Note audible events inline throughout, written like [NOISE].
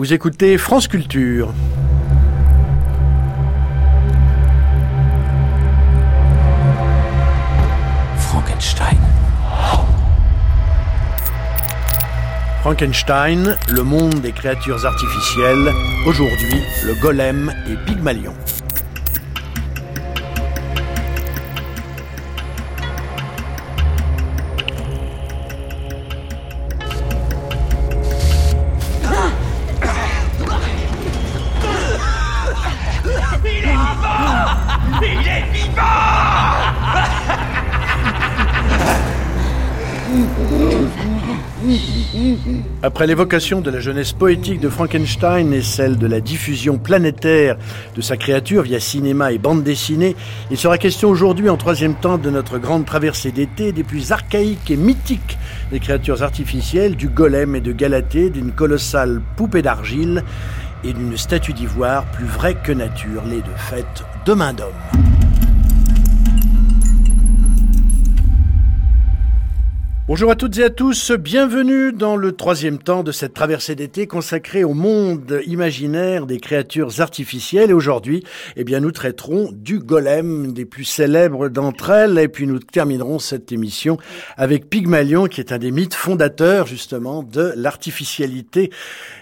Vous écoutez France Culture. Frankenstein. Frankenstein, le monde des créatures artificielles. Aujourd'hui, le golem et Pygmalion. Après l'évocation de la jeunesse poétique de Frankenstein et celle de la diffusion planétaire de sa créature via cinéma et bande dessinée, il sera question aujourd'hui en troisième temps de notre grande traversée d'été des plus archaïques et mythiques des créatures artificielles, du golem et de Galatée, d'une colossale poupée d'argile et d'une statue d'ivoire plus vraie que nature, les deux faites de main d'homme. Bonjour à toutes et à tous, bienvenue dans le troisième temps de cette traversée d'été consacrée au monde imaginaire des créatures artificielles. Et aujourd'hui, eh bien, nous traiterons du golem, des plus célèbres d'entre elles, et puis nous terminerons cette émission avec Pygmalion, qui est un des mythes fondateurs, justement, de l'artificialité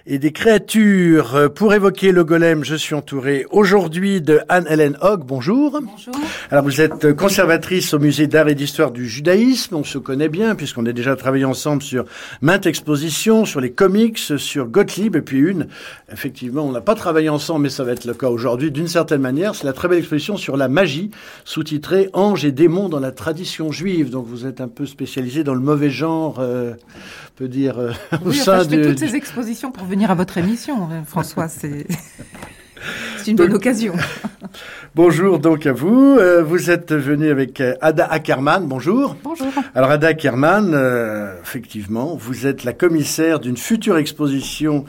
et des créatures. Pour évoquer le golem, je suis entouré aujourd'hui de Anne-Hélène Hogg. Bonjour. Bonjour. Alors, vous êtes conservatrice au musée d'art et d'histoire du judaïsme. On se connaît bien, puisqu'on a déjà travaillé ensemble sur maintes expositions, sur les comics, sur Gottlieb, et puis une, effectivement, on n'a pas travaillé ensemble, mais ça va être le cas aujourd'hui, d'une certaine manière, c'est la très belle exposition sur la magie, sous-titrée Anges et démons dans la tradition juive. Donc, vous êtes un peu spécialisé dans le mauvais genre, euh, on peut dire, euh, [LAUGHS] au Oui, sein enfin, je fais de- toutes ces expositions pour venir à votre émission, euh, François. C'est [LAUGHS] c'est une bonne occasion. [LAUGHS] Bonjour donc à vous. Euh, vous êtes venu avec euh, Ada Ackerman. Bonjour. Bonjour. Alors Ada Ackerman, euh, effectivement, vous êtes la commissaire d'une future exposition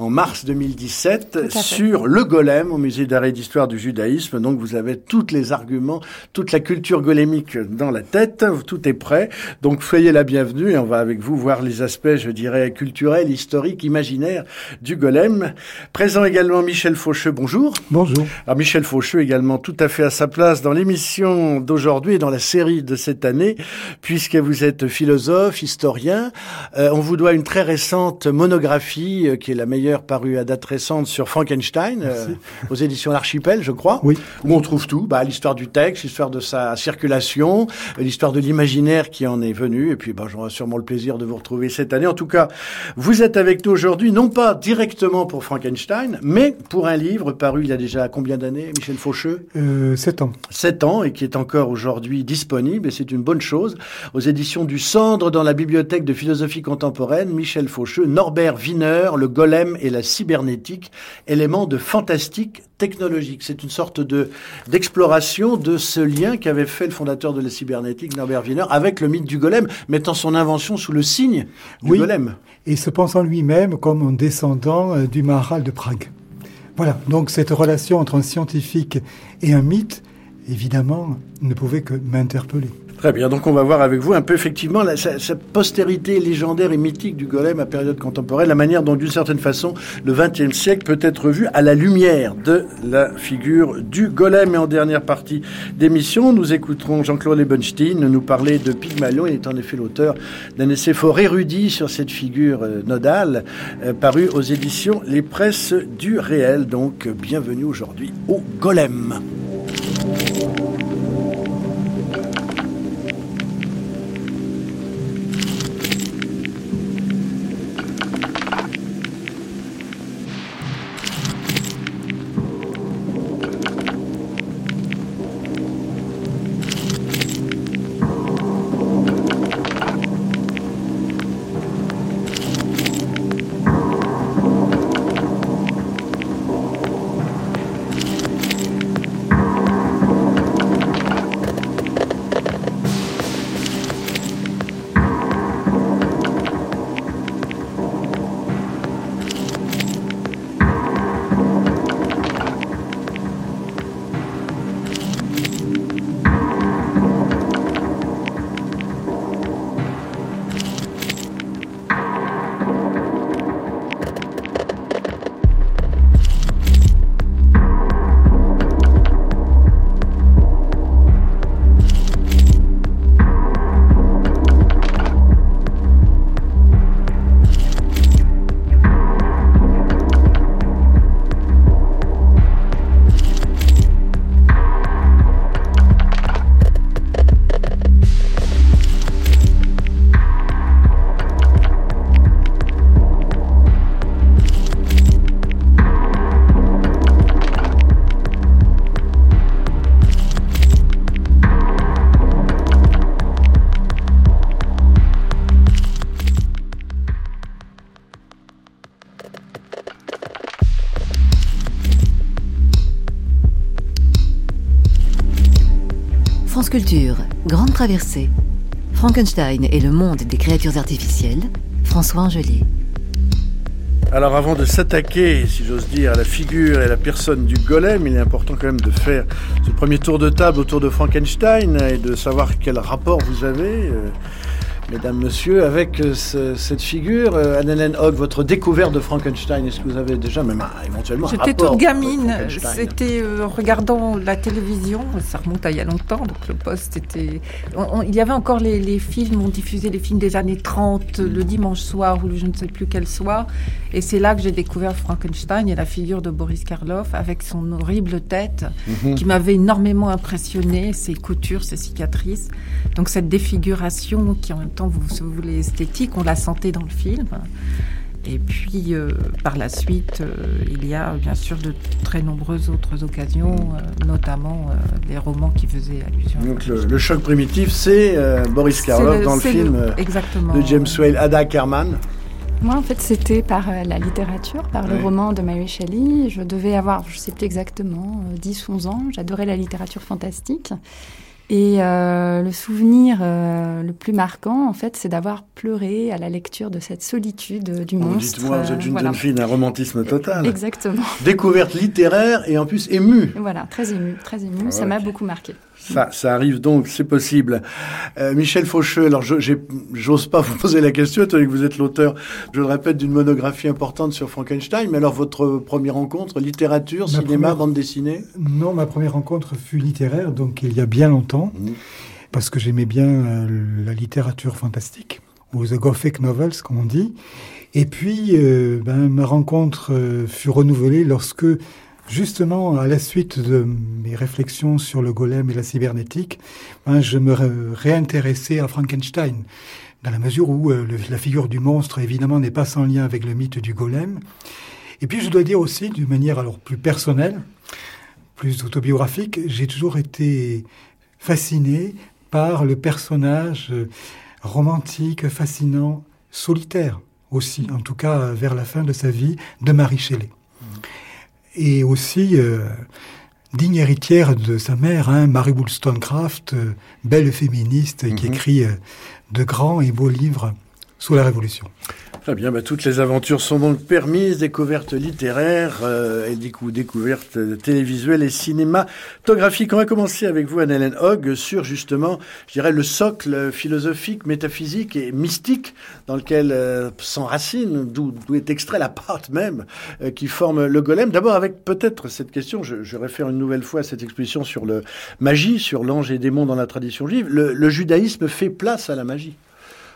en mars 2017 à fait. sur le golem au musée d'art et d'histoire du judaïsme. Donc vous avez tous les arguments, toute la culture golémique dans la tête, tout est prêt. Donc soyez la bienvenue et on va avec vous voir les aspects, je dirais, culturels, historiques, imaginaires du golem. Présent également Michel Faucheux, bonjour. Bonjour. Alors Michel Faucheux également tout à fait à sa place dans l'émission d'aujourd'hui et dans la série de cette année, puisque vous êtes philosophe, historien. Euh, on vous doit une très récente monographie, euh, qui est la meilleure parue à date récente sur Frankenstein, euh, aux éditions L'Archipel, je crois, Oui. où on trouve tout, bah, l'histoire du texte, l'histoire de sa circulation, euh, l'histoire de l'imaginaire qui en est venu, et puis bah, j'aurai sûrement le plaisir de vous retrouver cette année. En tout cas, vous êtes avec nous aujourd'hui, non pas directement pour Frankenstein, mais pour un livre paru il y a déjà combien d'années, Michel Faucheux? Euh, 7 ans. 7 ans et qui est encore aujourd'hui disponible, et c'est une bonne chose, aux éditions du Cendre dans la bibliothèque de philosophie contemporaine, Michel Faucheux, Norbert Wiener, le golem et la cybernétique, éléments de fantastique technologique. C'est une sorte de d'exploration de ce lien qu'avait fait le fondateur de la cybernétique, Norbert Wiener, avec le mythe du golem, mettant son invention sous le signe du Oui. golem. Et se pensant lui-même comme un descendant euh, du Maharal de Prague. Voilà. Donc cette relation entre un scientifique et un mythe, évidemment, ne pouvait que m'interpeller. Très bien, donc on va voir avec vous un peu effectivement la, sa- cette postérité légendaire et mythique du golem à période contemporaine, la manière dont d'une certaine façon le XXe siècle peut être vu à la lumière de la figure du golem. Et en dernière partie d'émission, nous écouterons Jean-Claude Lebenstein nous parler de Pygmalion. Il est en effet l'auteur d'un essai fort érudit sur cette figure euh, nodale, euh, paru aux éditions Les Presses du Réel. Donc bienvenue aujourd'hui au golem. Culture, Grande Traversée. Frankenstein et le monde des créatures artificielles. François Angelier. Alors avant de s'attaquer, si j'ose dire, à la figure et à la personne du golem, il est important quand même de faire ce premier tour de table autour de Frankenstein et de savoir quel rapport vous avez. Euh, mesdames, messieurs, avec euh, cette figure. Euh, Anne-Hélène Hogg, votre découverte de Frankenstein, est-ce que vous avez déjà même éventuellement un J'étais toute gamine, c'était en regardant la télévision, ça remonte à il y a longtemps, donc le poste était... il y avait encore les, films, on diffusait les films des années 30, le dimanche soir ou je ne sais plus quel soir, et c'est là que j'ai découvert Frankenstein et la figure de Boris Karloff avec son horrible tête mhm. qui m'avait énormément impressionné, ses coutures, ses cicatrices. Donc cette défiguration qui en même temps, vous, si vous voulez, esthétique, on la sentait dans le film. Et puis, euh, par la suite, euh, il y a bien sûr de très nombreuses autres occasions, euh, notamment des romans qui faisaient allusion. Donc, le, choc primitif, c'est Boris Karloff dans le film de James Whale, Ada Kerman. Moi, en fait, c'était par la littérature, par le roman de Mary Shelley. Je devais avoir, je ne sais plus exactement, 10 11 ans. J'adorais la littérature fantastique. Et euh, le souvenir euh, le plus marquant, en fait, c'est d'avoir pleuré à la lecture de cette solitude du oh, monstre. Dites-moi, vous êtes une jeune fille d'un romantisme total. Exactement. Découverte littéraire et en plus émue. Voilà, très émue, très émue. Ah ça m'a beaucoup marqué. Ça, ça arrive donc, c'est possible. Euh, Michel Faucheux, alors j'ose pas [LAUGHS] vous poser la question, étant que vous êtes l'auteur, je le répète, d'une monographie importante sur Frankenstein, mais alors votre première rencontre, littérature, cinéma, bande dessinée? Non, ma première rencontre fut littéraire, donc il y a bien longtemps, mmh. parce que j'aimais bien euh, la littérature fantastique, ou the gothic novels, comme on dit. Et puis, euh, ben, ma rencontre fut renouvelée lorsque Justement, à la suite de mes réflexions sur le golem et la cybernétique, ben, je me réintéressais à Frankenstein, dans la mesure où euh, la figure du monstre, évidemment, n'est pas sans lien avec le mythe du golem. Et puis, je dois dire aussi, d'une manière alors plus personnelle, plus autobiographique, j'ai toujours été fasciné par le personnage euh, romantique, fascinant, solitaire aussi, en tout cas vers la fin de sa vie, de Marie Shelley et aussi euh, digne héritière de sa mère, hein, Mary Wollstonecraft, euh, belle féministe qui mhm. écrit euh, de grands et beaux livres sous la Révolution. Très bien, bah, toutes les aventures sont donc permises, découvertes littéraires euh, et découvertes télévisuelles et cinématographiques. On va commencer avec vous, Anne-Hélène Hogg, sur justement, je dirais, le socle philosophique, métaphysique et mystique dans lequel euh, s'enracine, d'où est extrait la part même euh, qui forme le golem. D'abord avec peut-être cette question, je, je, réfère une nouvelle fois à cette exposition sur le magie, sur l'ange et démon dans la tradition juive. le judaïsme fait place à la magie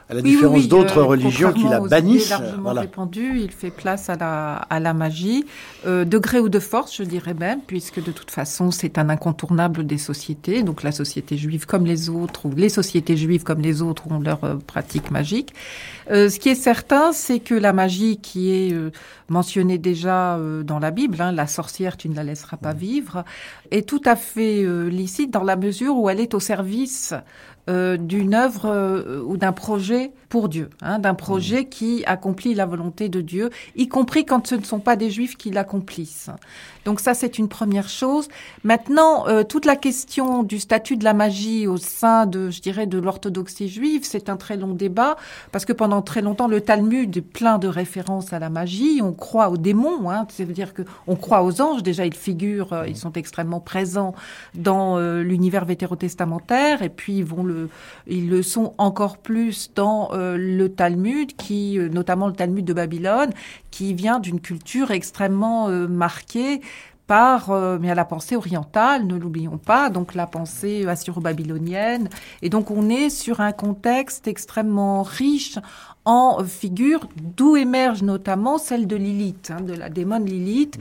à la différence d'autres euh, religions qui la bannissent. Largement répandu, il fait place à la, à la magie, euh, de gré ou de force, je dirais même, puisque de toute façon c'est un incontournable des sociétés. Donc la société juive comme les autres, ou les sociétés juives comme les autres ont leur euh, pratique magique. Euh, ce qui est certain, c'est que la magie qui est mentionnée déjà dans la Bible, hein, la sorcière tu ne la laisseras pas vivre, est tout à fait licite dans la mesure où elle est au service euh, d'une œuvre euh, ou d'un projet pour Dieu, hein, d'un projet mmh. qui accomplit la volonté de Dieu, y compris quand ce ne sont pas des juifs qui l'accomplissent. Donc ça, c'est une première chose. Maintenant, euh, toute la question du statut de la magie au sein de, je dirais, de l'orthodoxie juive, c'est un très long débat, parce que pendant très longtemps, le Talmud est plein de références à la magie. On croit aux démons, hein, ça veut dire que on croit aux anges. Déjà, ils figurent, euh, ils sont extrêmement présents dans l'univers vétérotestamentaire, et puis ils vont le, ils le sont encore plus dans euh, le Talmud, qui, euh, notamment le Talmud de Babylone, qui vient d'une culture extrêmement euh, marquée par à la pensée orientale, ne l'oublions pas, donc la pensée assyro-babylonienne. Et donc on est sur un contexte extrêmement riche en figures, d'où émerge notamment celle de Lilith, hein, de la démon Lilith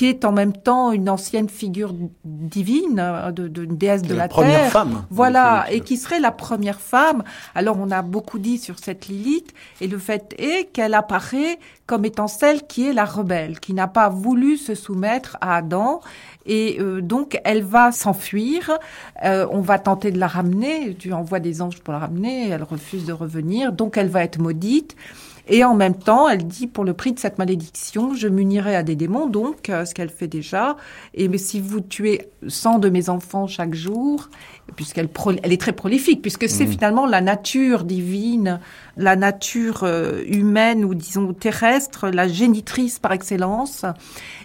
qui est en même temps une ancienne figure divine, euh, de, de déesse de la, la première femme. Voilà, et qui serait la première femme. Alors on a beaucoup dit sur cette Lilith, et le fait est qu'elle apparaît comme étant celle qui est la rebelle, qui n'a pas voulu se soumettre à Adam, et euh, donc elle va s'enfuir. Euh, on va tenter de la ramener. Tu envoies des anges pour la ramener, elle refuse de revenir, donc elle va être maudite. Et en même temps, elle dit, pour le prix de cette malédiction, je m'unirai à des démons, donc, euh, ce qu'elle fait déjà. Et mais si vous tuez 100 de mes enfants chaque jour, puisqu'elle elle est très prolifique, puisque c'est mmh. finalement la nature divine, la nature euh, humaine ou disons terrestre, la génitrice par excellence.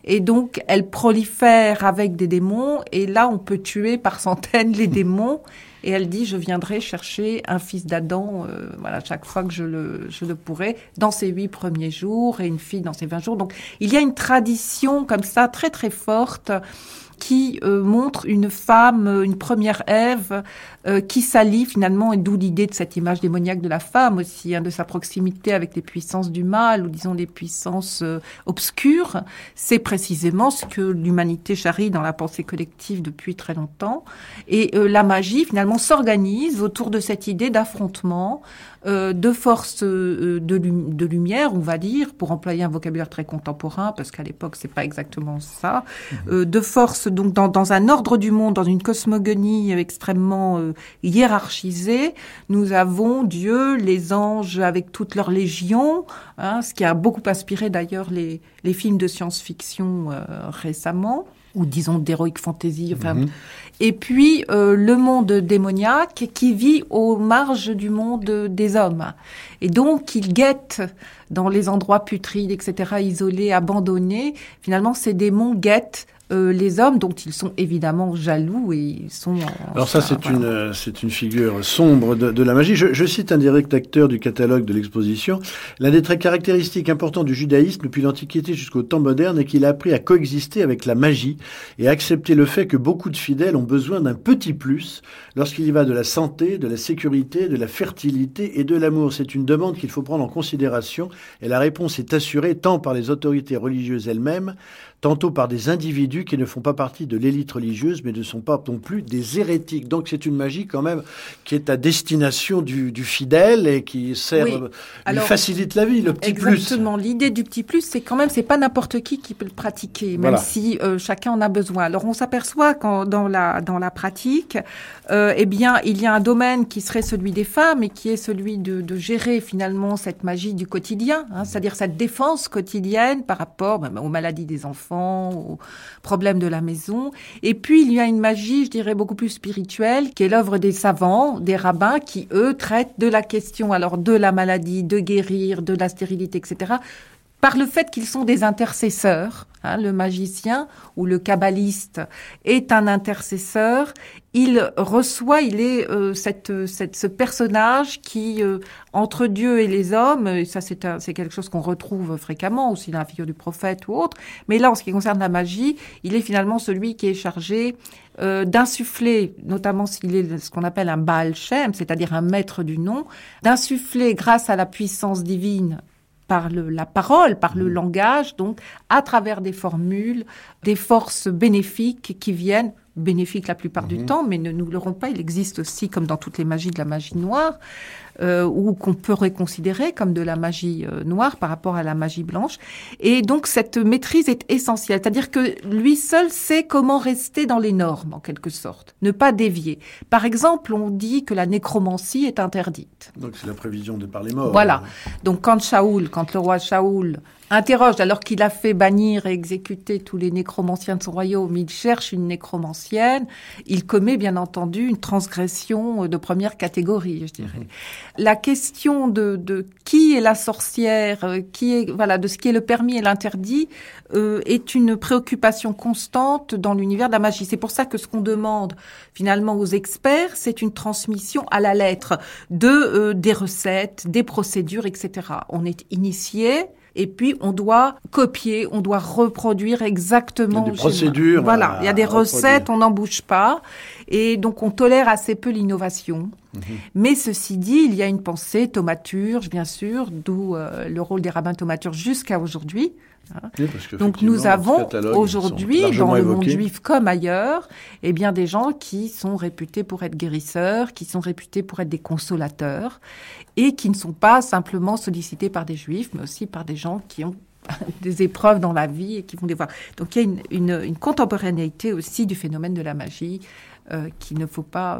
Et donc, elle prolifère avec des démons. Et là, on peut tuer par centaines les démons. Et elle dit, je viendrai chercher un fils d'Adam, euh, voilà, chaque fois que je le, pourrai, dans ces huit premiers jours, et une fille dans ces vingt jours. Donc, il y a une tradition comme ça, très très forte, qui euh, montre une femme, une première Ève, euh, qui s'allie finalement, et d'où l'idée de cette image démoniaque de la femme aussi, hein, de sa proximité avec les puissances du mal, ou disons les puissances obscures. C'est précisément ce que l'humanité charrie dans la pensée collective depuis très longtemps. Et la magie, finalement, s'organise autour de cette idée d'affrontement, euh, de forces euh, de, de, lumière, on va dire, pour employer un vocabulaire très contemporain, parce qu'à l'époque c'est pas exactement ça, mhm. euh, de forces donc dans, dans, un ordre du monde, dans une cosmogonie extrêmement hiérarchisée, nous avons Dieu, les anges avec toutes leurs légions, hein, ce qui a beaucoup inspiré d'ailleurs les, les films de science-fiction récemment ou disons d'heroic fantasy. Enfin, mhm. Et puis euh, le monde démoniaque qui vit aux marges du monde des hommes. Et donc il guette dans les endroits putrides, etc., isolés, abandonnés. Finalement, ces démons guettent euh, les hommes dont ils sont évidemment jaloux et ils sont. Alors ça, c'est une c'est une figure sombre de, la magie. Je, cite un direct acteur du catalogue de l'exposition. L'un des traits caractéristiques importants du judaïsme depuis l'Antiquité jusqu'au temps moderne est qu'il a appris à coexister avec la magie et à accepter le fait que beaucoup de fidèles ont besoin d'un petit plus lorsqu'il y va de la santé, de la sécurité, de la fertilité et de l'amour. C'est une demande qu'il faut prendre en considération et la réponse est assurée tant par les autorités religieuses elles-mêmes tantôt par des individus qui ne font pas partie de l'élite religieuse, mais ne sont pas non plus des hérétiques. Donc c'est une magie quand même qui est à destination du, fidèle et qui sert, lui facilite la vie, le petit plus. Exactement. L'idée du petit plus, c'est quand même, c'est pas n'importe qui qui peut le pratiquer, même si euh, chacun en a besoin. Alors on s'aperçoit quand dans la dans la pratique, euh, eh bien il y a un domaine qui serait celui des femmes et qui est celui de, de gérer finalement cette magie du quotidien, hein, c'est-à-dire cette défense quotidienne par rapport ben, aux maladies des enfants aux problèmes de la maison. Et puis, il y a une magie, je dirais, beaucoup plus spirituelle, qui est l'œuvre des savants, des rabbins, qui, eux, traitent de la question, alors, de la maladie, de guérir, de la stérilité, etc., par le fait qu'ils sont des intercesseurs. Hein, le magicien ou le kabbaliste est un intercesseur. Il reçoit, il est euh, cette, cette, ce personnage qui, euh, entre Dieu et les hommes, et ça c'est quelque chose qu'on retrouve fréquemment aussi dans la figure du prophète ou autre, mais là en ce qui concerne la magie, il est finalement celui qui est chargé euh, d'insuffler, notamment s'il est ce qu'on appelle un Baal Shem, c'est-à-dire un maître du nom, d'insuffler grâce à la puissance divine par le, la parole, par le mmh. langage, donc à travers des formules, des forces bénéfiques qui viennent bénéfiques la plupart du mmh. temps, mais ne nous l'aurons pas. Il existe aussi, comme dans toutes les magies, de la magie noire, euh, ou qu'on peut reconsidérer comme de la magie euh, noire par rapport à la magie blanche. Et donc cette maîtrise est essentielle, c'est-à-dire que lui seul sait comment rester dans les normes, en quelque sorte, ne pas dévier. Par exemple, on dit que la nécromancie est interdite. Donc c'est la prévision de par les morts. Voilà. Donc quand Shaoul, quand le roi Shaoul interroge, alors qu'il a fait bannir et exécuter tous les nécromanciens de son royaume, il cherche une nécromancienne, il commet bien entendu une transgression de première catégorie, je dirais. Mhm. La question de, de, qui est la sorcière, euh, qui est voilà de ce qui est le permis et l'interdit, euh, est une préoccupation constante dans l'univers de la magie. C'est pour ça que ce qu'on demande finalement aux experts, c'est une transmission à la lettre de euh, des recettes, des procédures, etc. On est initié et puis on doit copier, on doit reproduire exactement. Il y a des procédures. Voilà, il y a des recettes, on n'en bouge pas, et donc on tolère assez peu l'innovation. Mhm. Mais ceci dit, il y a une pensée thaumaturge, bien sûr, d'où euh, le rôle des rabbins thaumaturges jusqu'à aujourd'hui. Donc nous avons aujourd'hui, dans le monde juif comme ailleurs, eh bien des gens qui sont réputés pour être guérisseurs, qui sont réputés pour être des consolateurs, et qui ne sont pas simplement sollicités par des juifs, mais aussi par des gens qui ont [LAUGHS] des épreuves dans la vie et qui vont les voir. Donc il y a une, une, contemporanéité aussi du phénomène de la magie euh, qu'il ne faut pas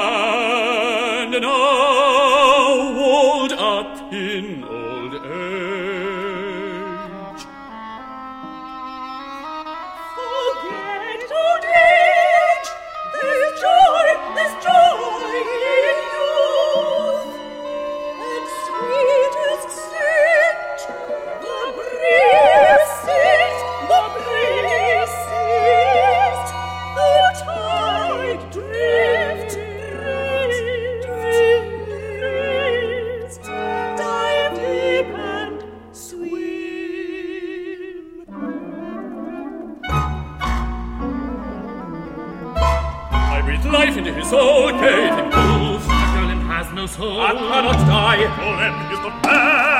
soul. I cannot die, for man is the man.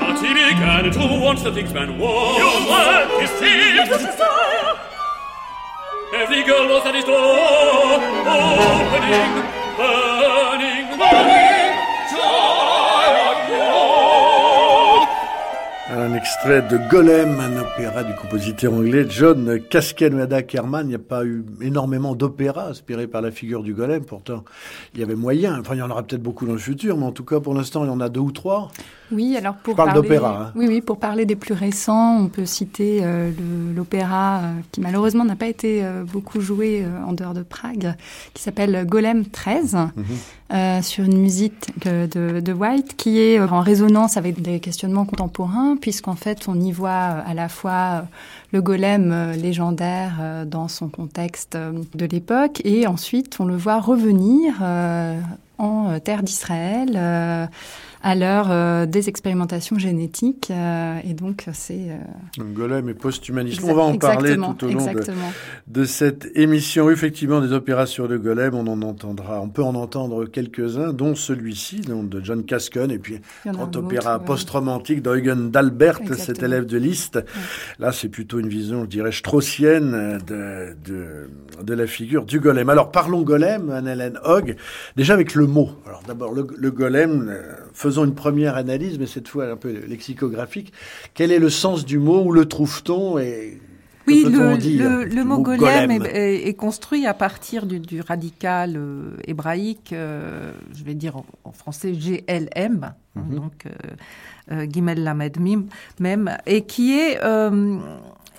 But he began to want the things man wants. Your work is his desire. Every girl was at his door, opening, burning, burning. Euh, négliger. de Golem, un opéra du compositeur anglais John Caskenada Kerman. Il n'y a pas eu énormément d'opéras inspirés par la figure du Golem. Pourtant, il y avait moyen. Enfin, il y en aura peut-être beaucoup dans le futur, mais en tout cas, pour l'instant, il y en a deux ou trois. Oui, alors pour parler. Hein. Oui, oui, pour parler des plus récents, on peut citer euh, l'opéra euh, qui malheureusement n'a pas été euh, beaucoup joué en dehors de Prague, qui s'appelle Golem 13, mhm. sur une musique de, de, White, qui est en résonance avec des questionnements contemporains, puisqu'en fait on y voit à la fois le golem légendaire dans son contexte de l'époque, et ensuite on le voit revenir en terre d'Israël à l'heure euh, des expérimentations génétiques. Euh, et donc, c'est... Euh, golem et post-humanisme. On va en parler tout au long de, de, cette émission. Effectivement, des opérations de golem, on en entendra, on peut en entendre quelques-uns, dont celui-ci, de John Casken, et puis grand opéra post-romantique d'Eugen d'Albert, cet élève de Liszt. Là, c'est plutôt une vision, je dirais, straussienne de, de, de, la figure du golem. Alors, parlons golem, Anne-Hélène Hogg, déjà avec le mot. Alors, d'abord, le, le golem, faisons une première analyse, mais cette fois un peu lexicographique. Quel est le sens du mot Où le trouve-t-on et oui, le, mot, golem, Est, construit à partir du, radical euh, hébraïque, euh, je vais dire en, français GLM, hein, mhm. donc euh, Gimel Lamed Mim, même, et qui est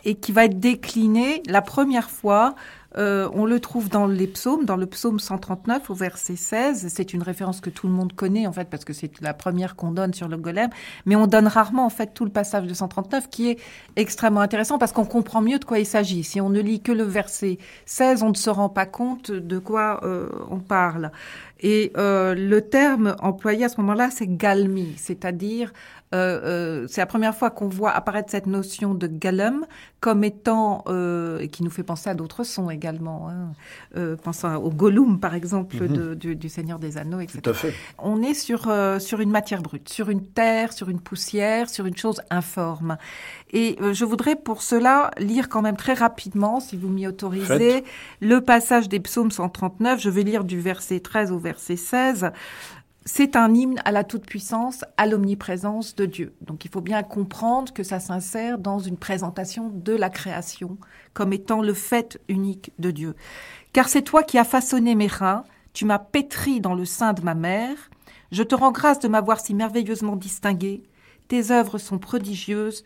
et qui va être décliné la première fois euh, on le trouve dans les psaumes, dans le psaume 139 au verset 16. C'est une référence que tout le monde connaît en fait parce que c'est la première qu'on donne sur le golem, mais on donne rarement en fait tout le passage de 139 qui est extrêmement intéressant parce qu'on comprend mieux de quoi il s'agit. Si on ne lit que le verset 16, on ne se rend pas compte de quoi euh, on parle. Et euh, le terme employé à ce moment-là, c'est galmi, c'est-à-dire c'est la première fois qu'on voit apparaître cette notion de galum comme étant, euh, et qui nous fait penser à d'autres sons également, hein, euh, pensant au Gollum par exemple mhm. de, du, Seigneur des Anneaux, etc. Tout à fait. On est sur, euh, sur une matière brute, sur une terre, sur une poussière, sur une chose informe. Et je voudrais pour cela lire quand même très rapidement, si vous m'y autorisez, le passage des psaumes 139. Je vais lire du verset 13 au verset 16 c'est un hymne à la toute-puissance, à l'omniprésence de Dieu. Donc il faut bien comprendre que ça s'insère dans une présentation de la création comme étant le fait unique de Dieu. Car c'est toi qui as façonné mes reins, tu m'as pétri dans le sein de ma mère, je te rends grâce de m'avoir si merveilleusement distingué, tes œuvres sont prodigieuses,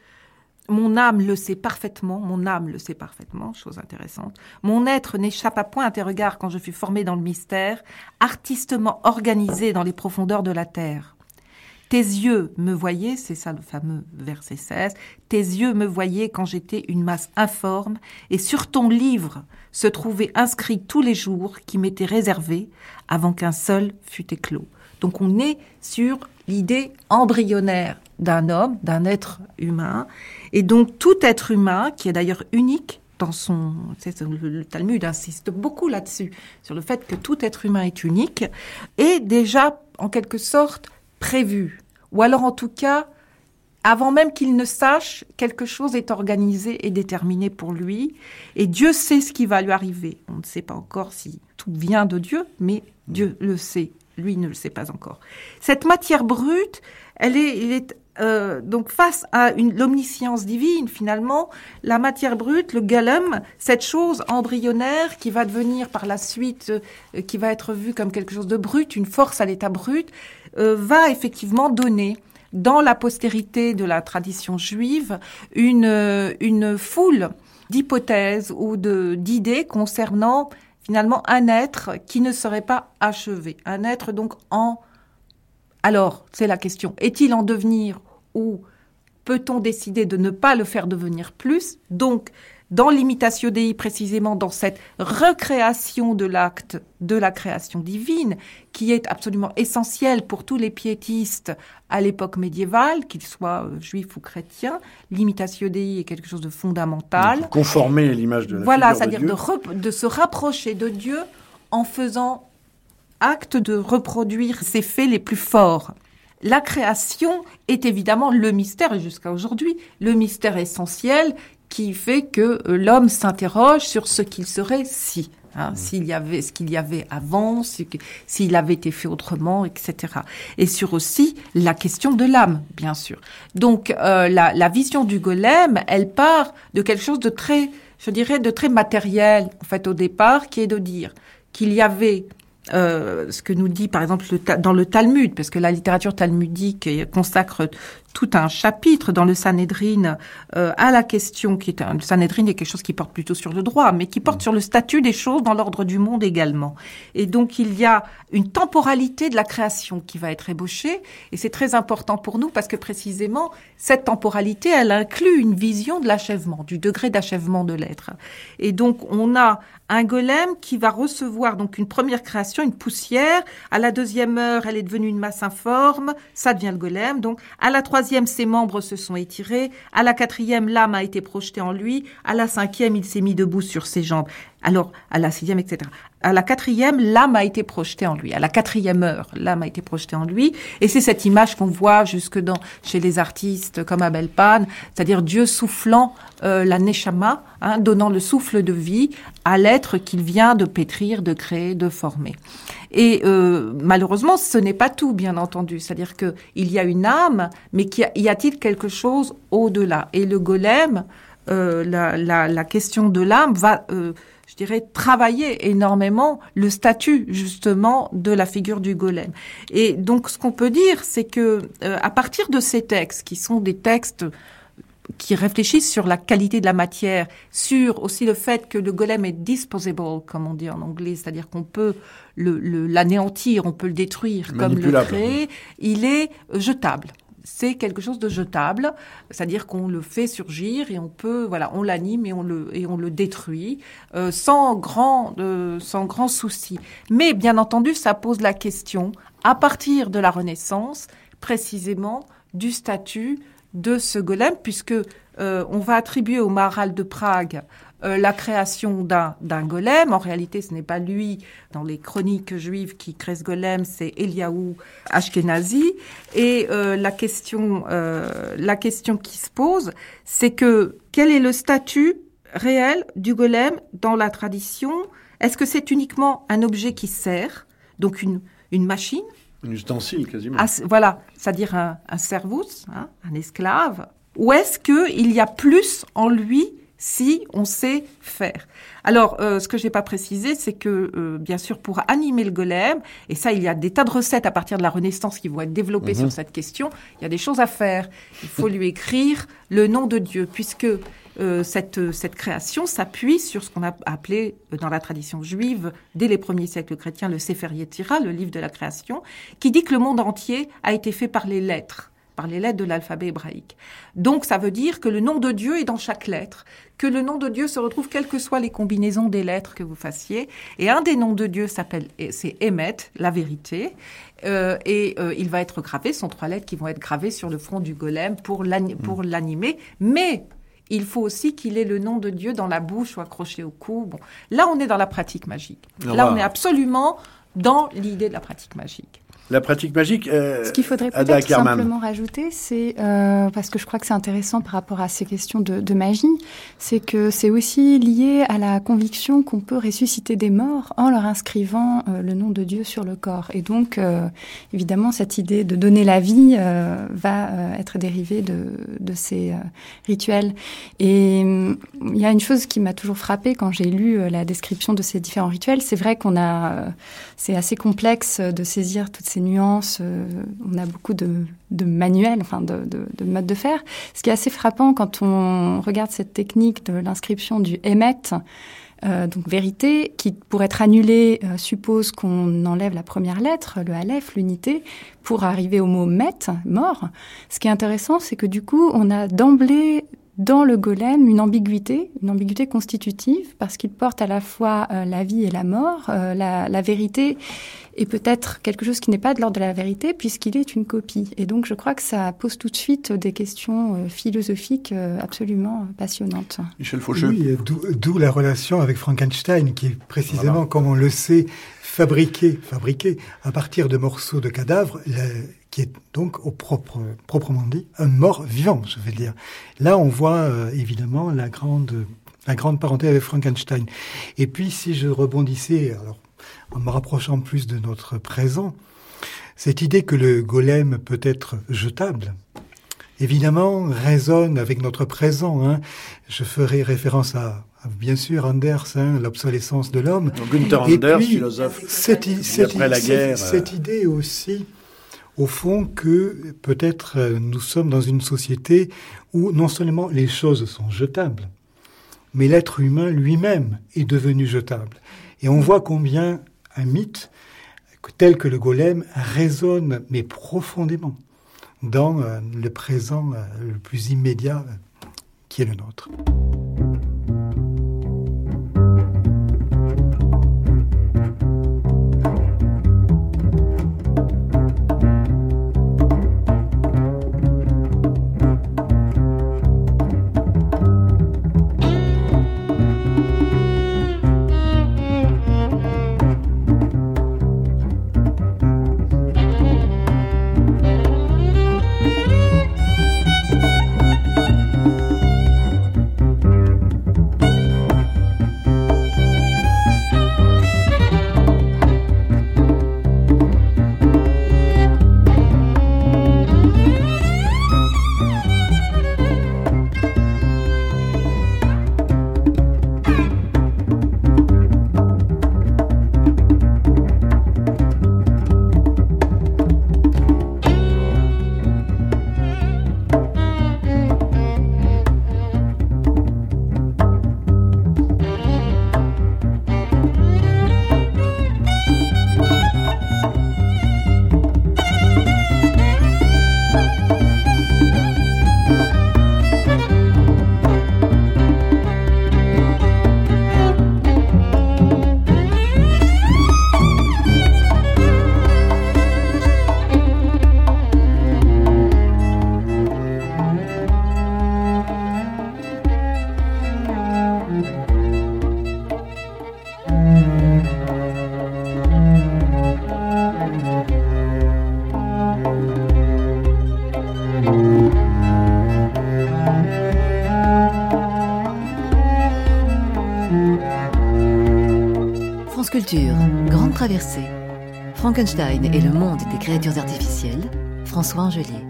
mon âme le sait parfaitement, mon âme le sait parfaitement, chose intéressante. Mon être n'échappe point à tes regards quand je fus formé dans le mystère, artistement organisé dans les profondeurs de la terre. Tes yeux me voyaient, c'est ça le fameux verset 16, tes yeux me voyaient quand j'étais une masse informe, et sur ton livre se trouvaient inscrits tous les jours qui m'étaient réservés avant qu'un seul fût éclos. Donc on est sur l'idée embryonnaire d'un homme, d'un être humain, et donc tout être humain, qui est d'ailleurs unique dans son... Le Talmud insiste beaucoup là-dessus, sur le fait que tout être humain est unique, est déjà en quelque sorte prévu, ou alors en tout cas avant même qu'il ne sache, quelque chose est organisé et déterminé pour lui, et Dieu sait ce qui va lui arriver. On ne sait pas encore si tout vient de Dieu, mais Dieu le sait. Lui ne le sait pas encore. Cette matière brute, elle est, elle est euh, donc face à l'omniscience divine, finalement, la matière brute, le golem, cette chose embryonnaire qui va devenir par la suite, euh, qui va être vue comme quelque chose de brut, une force à l'état brut, euh, va effectivement donner dans la postérité de la tradition juive une, une foule d'hypothèses ou d'idées concernant finalement un être qui ne serait pas achevé, un être donc en alors, c'est la question, est-il en devenir ou peut-on décider de ne pas le faire devenir plus Donc, dans l'imitatio Dei, précisément dans cette recréation de l'acte de la création divine, qui est absolument essentielle pour tous les piétistes à l'époque médiévale, qu'ils soient euh, juifs ou chrétiens, l'imitatio Dei est quelque chose de fondamental. conformer l'image de la Voilà, c'est-à-dire de, de se rapprocher de Dieu en faisant acte de reproduire ses faits les plus forts. La création est évidemment le mystère, et jusqu'à aujourd'hui, le mystère essentiel qui fait que euh, l'homme s'interroge sur ce qu'il serait si. Hein, mmh. s'il y avait ce qu'il y avait avant, s'il avait été fait autrement, etc. Et sur aussi la question de l'âme, bien sûr. Donc euh, la, la, vision du golem, elle part de quelque chose de très, je dirais, de très matériel en fait au départ, qui est de dire qu'il y avait euh, ce que nous dit par exemple dans le Talmud, parce que la littérature talmudique consacre tout un chapitre dans le Sanhedrin euh, à la question qui est un, le Sanhedrin est quelque chose qui porte plutôt sur le droit, mais qui porte mm. sur le statut des choses dans l'ordre du monde également. Et donc il y a une temporalité de la création qui va être ébauchée, et c'est très important pour nous parce que précisément cette temporalité, elle inclut une vision de l'achèvement, du degré d'achèvement de l'être. Et donc on a un golem qui va recevoir donc une première création, une poussière. À la deuxième heure, elle est devenue une masse informe, ça devient le golem. Donc à la troisième troisième, ses membres se sont étirés. À la quatrième, l'âme a été projetée en lui. À la cinquième, il s'est mis debout sur ses jambes. Alors, à la sixième, etc. À la quatrième, l'âme a été projetée en lui. À la quatrième heure, l'âme a été projetée en lui. Et c'est cette image qu'on voit jusque dans, chez les artistes comme Abel Pan, c'est-à-dire Dieu soufflant euh, la neshama, hein, donnant le souffle de vie à l'être qu'il vient de pétrir, de créer, de former. Et euh, malheureusement, ce n'est pas tout, bien entendu. C'est-à-dire qu'il y a une âme, mais y a-t-il quelque chose au-delà? Et le golem, euh, la, la, la, question de l'âme va euh, je dirais, travailler énormément le statut justement de la figure du golem. Et donc, ce qu'on peut dire, c'est que euh, à partir de ces textes, qui sont des textes qui réfléchissent sur la qualité de la matière, sur aussi le fait que le golem est disposable, comme on dit en anglais, c'est-à-dire qu'on peut l'anéantir, on peut le détruire comme le créer, il est jetable c'est quelque chose de jetable, c'est-à-dire qu'on le fait surgir et on peut, voilà, on l'anime et on le et on le détruit euh, sans grand euh, sans grand souci. Mais bien entendu, ça pose la question à partir de la Renaissance, précisément du statut de ce golem, puisque euh, on va attribuer au Maral de Prague euh, la création d'un, golem. En réalité, ce n'est pas lui, dans les chroniques juives, qui crée ce golem, c'est Eliaou Ashkenazi. Et euh, la, question, euh, la question qui se pose, c'est que quel est le statut réel du golem dans la tradition? Est-ce que c'est uniquement un objet qui sert, donc une, une machine? Un ustensile, quasiment. voilà, c'est-à-dire un, un servus, hein, un esclave. Ou est-ce qu'il y a plus en lui si on sait faire. Alors, euh, ce que je n'ai pas précisé, c'est que, euh, bien sûr, pour animer le golem, et ça, il y a des tas de recettes à partir de la Renaissance qui vont être développées sur mhm. cette question, il y a des choses à faire. Il faut lui écrire le nom de Dieu, puisque euh, cette, cette création s'appuie sur ce qu'on a appelé dans la tradition juive, dès les premiers siècles chrétiens, le Sefer Yetzira, le livre de la création, qui dit que le monde entier a été fait par les lettres par les lettres de l'alphabet hébraïque. Donc ça veut dire que le nom de Dieu est dans chaque lettre, que le nom de Dieu se retrouve quelles que soient les combinaisons des lettres que vous fassiez. Et un des noms de Dieu s'appelle, c'est Emet, la vérité. Euh, et euh, il va être gravé, sont trois lettres qui vont être gravées sur le front du golem pour hmm. l'animer. Mais il faut aussi qu'il ait le nom de Dieu dans la bouche ou accroché au cou. Bon, là, on est dans la pratique magique. Là, on est absolument dans l'idée de la pratique magique. La pratique magique. Euh, Ce qu'il faudrait peut-être simplement rajouter, c'est euh, parce que je crois que c'est intéressant par rapport à ces questions de, de magie, c'est que c'est aussi lié à la conviction qu'on peut ressusciter des morts en leur inscrivant euh, le nom de Dieu sur le corps. Et donc, évidemment, cette idée de donner la vie va être dérivée de, de ces rituels. Et hum, il y a une chose qui m'a toujours frappée quand j'ai lu la description de ces différents rituels. C'est vrai qu'on a, c'est assez complexe de saisir toutes ces nuances. Euh, on a beaucoup de, manuels, enfin de, de, modes de faire. Ce qui est assez frappant quand on regarde cette technique de l'inscription du émet, euh, donc vérité, qui pour être annulée euh, suppose qu'on enlève la première lettre, le aleph, l'unité, pour arriver au mot met, mort. Ce qui est intéressant, c'est que du coup, on a d'emblée dans le golem une ambiguïté, une ambiguïté constitutive, parce qu'il porte à la fois la vie et la mort, la, la, vérité et peut-être quelque chose qui n'est pas de l'ordre de la vérité puisqu'il est une copie. Et donc je crois que ça pose tout de suite des questions euh, philosophiques euh, absolument passionnantes. Michel Faucheux. Oui, d'où la relation avec Frankenstein qui est précisément, comme on le sait, fabriqué, fabriqué à partir de morceaux de cadavres, qui est donc au propre, proprement dit un mort vivant, je vais dire. Là, on voit euh, évidemment la grande, la grande parenté avec Frankenstein. Et puis, si je rebondissais, alors en me rapprochant plus de notre présent, cette idée que le golem peut être jetable, évidemment, résonne avec notre présent. Hein. Je ferai référence à, bien sûr, Anders, hein, l'obsolescence de l'homme. Günther Anders, philosophe cette, après la guerre. Cette, idée aussi, au fond, que peut-être euh, nous sommes dans une société où non seulement les choses sont jetables, mais l'être humain lui-même est devenu jetable. Et on voit combien un mythe tel que le golem résonne, mais profondément, dans euh, le présent euh, le plus immédiat qui est le nôtre. Grande Traversée. Frankenstein et le monde des créatures artificielles. François Angelier.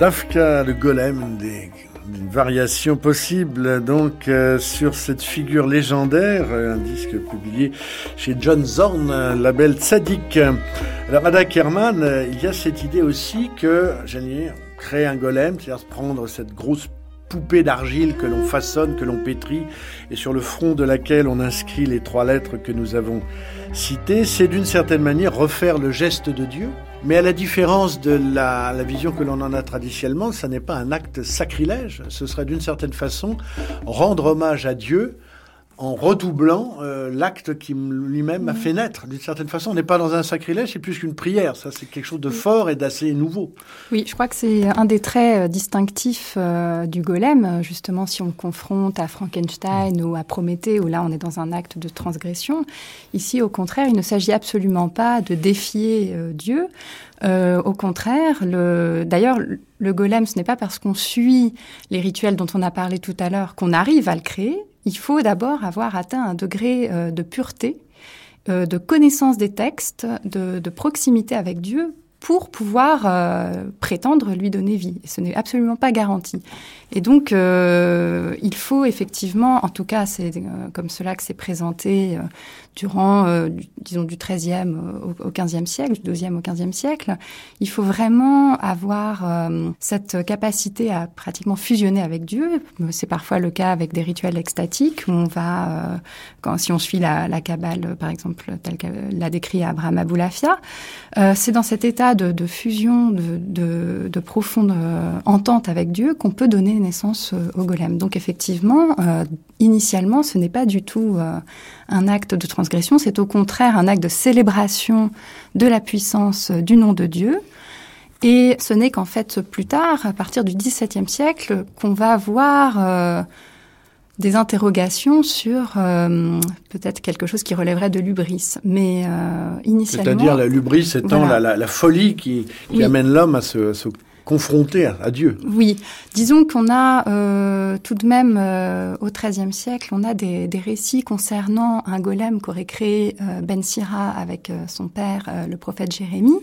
Dafka, le golem, des, une variation possible donc euh, sur cette figure légendaire, un disque publié chez John Zorn, label Tzadik. Alors Ada Kerman, il y a cette idée aussi que, j'allais créer un golem, c'est-à-dire prendre cette grosse d'argile que l'on façonne, que l'on pétrit, et sur le front de laquelle on inscrit les trois lettres que nous avons citées, c'est d'une certaine manière refaire le geste de Dieu. Mais à la différence de la, vision que l'on en a traditionnellement, ça n'est pas un acte sacrilège, ce serait d'une certaine façon rendre hommage à Dieu en redoublant euh, l'acte qui lui-même a fait naître. D'une certaine façon, on n'est pas dans un sacrilège, c'est plus qu'une prière. Ça, c'est quelque chose de fort et d'assez nouveau. Oui, je crois que c'est un des traits euh, distinctifs euh, du golem. Justement, si on le confronte à Frankenstein ou à Prométhée, où là, on est dans un acte de transgression. Ici, au contraire, il ne s'agit absolument pas de défier Dieu. au contraire, le... d'ailleurs, le golem, ce n'est pas parce qu'on suit les rituels dont on a parlé tout à l'heure qu'on arrive à le créer il faut d'abord avoir atteint un degré euh, de pureté, euh, de connaissance des textes, de, proximité avec Dieu pour pouvoir euh, prétendre lui donner vie. ce n'est absolument pas garanti. Et donc, il faut effectivement, en tout cas, c'est comme cela que c'est présenté durant, euh, disons, du XIIIe au, XVe siècle, du XIIe au XVe siècle, il faut vraiment avoir euh, cette capacité à pratiquement fusionner avec Dieu. C'est parfois le cas avec des rituels extatiques où on va, euh, quand, si on suit la, la Kabbale, par exemple, telle que l'a décrit Abraham Aboulafia, c'est dans cet état de, fusion, de, de, de profonde entente avec Dieu qu'on peut donner naissance au golem. Donc effectivement, initialement, ce n'est pas du tout un acte de transgression, c'est au contraire un acte de célébration de la puissance du nom de Dieu. Et ce n'est qu'en fait plus tard, à partir du XVIIe siècle, qu'on va avoir euh, des interrogations sur euh, peut-être quelque chose qui relèverait de l'ubris. Mais euh, initialement... C'est-à-dire la lubris étant la, folie qui, amène l'homme à se, se confronté à, Dieu. Oui, disons qu'on a euh, tout de même euh, au XIIIe siècle, on a des, des, récits concernant un golem qu'aurait créé euh, Ben Sira avec euh, son père, le prophète Jérémie.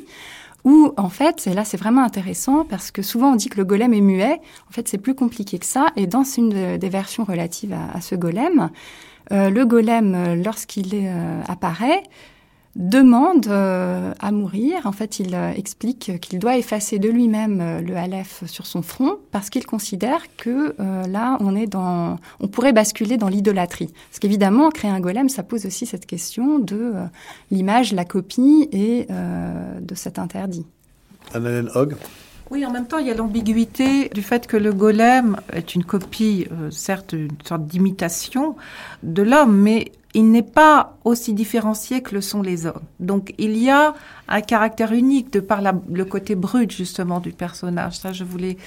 Où en fait, et là c'est vraiment intéressant parce que souvent on dit que le golem est muet. En fait, c'est plus compliqué que ça. Et dans une des versions relatives à, à ce golem, le golem, lorsqu'il apparaît, demande euh, à mourir. En fait, il euh, explique qu'il doit effacer de lui-même euh, le Aleph sur son front parce qu'il considère que là, on est dans, on pourrait basculer dans l'idolâtrie. Parce qu'évidemment, créer un golem, ça pose aussi cette question de l'image, la copie et de cet interdit. Annalène Hogg. Oui, en même temps, il y a l'ambiguïté du fait que le golem est une copie, certes, une sorte d'imitation de l'homme, mais il n'est pas aussi différencié que le sont les hommes. Donc il y a un caractère unique de par le côté brut justement du personnage. Ça, je voulais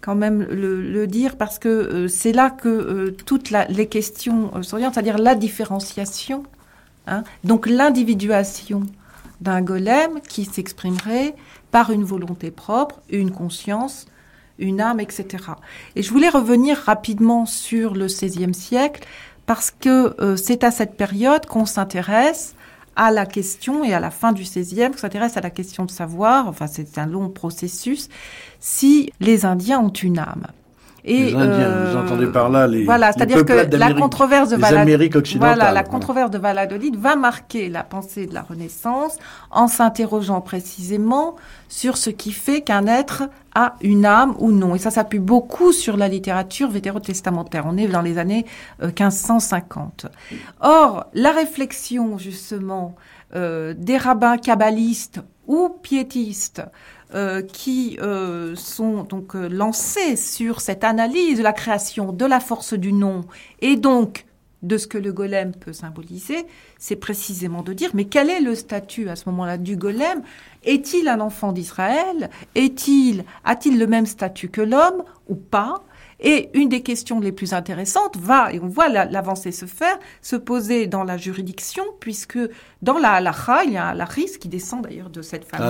quand même le, dire parce que euh, c'est là que euh, toutes les questions euh, s'orientent, c'est-à-dire la différenciation, hein, donc l'individuation d'un golem qui s'exprimerait par une volonté propre, une conscience, une âme, etc. Et je voulais revenir rapidement sur le XVIe siècle parce que euh, c'est à cette période qu'on s'intéresse à la question, et à la fin du XVIe, qu'on s'intéresse à la question de savoir, enfin c'est un long processus, si les Indiens ont une âme. Et, les Indiens, vous euh, entendez par là les Voilà, c'est-à-dire que la controverse de Valladolid, voilà, la controverse de Valladolid va marquer la pensée de la Renaissance en s'interrogeant précisément sur ce qui fait qu'un être a une âme ou non. Et ça s'appuie beaucoup sur la littérature vétérotestamentaire. On est dans les années 1550. Euh, Or, la réflexion justement euh, des rabbins kabbalistes ou piétistes euh, qui euh, sont donc euh, lancés sur cette analyse de la création de la force du nom et donc de ce que le golem peut symboliser, c'est précisément de dire mais quel est le statut à ce moment-là du golem? Est-il un enfant d'Israël? Est-il a-t-il le même statut que l'homme ou pas? Et une des questions les plus intéressantes va, et on voit l'avancée se faire, se poser dans la juridiction, puisque dans la halakha, il y a un laris qui descend d'ailleurs de cette famille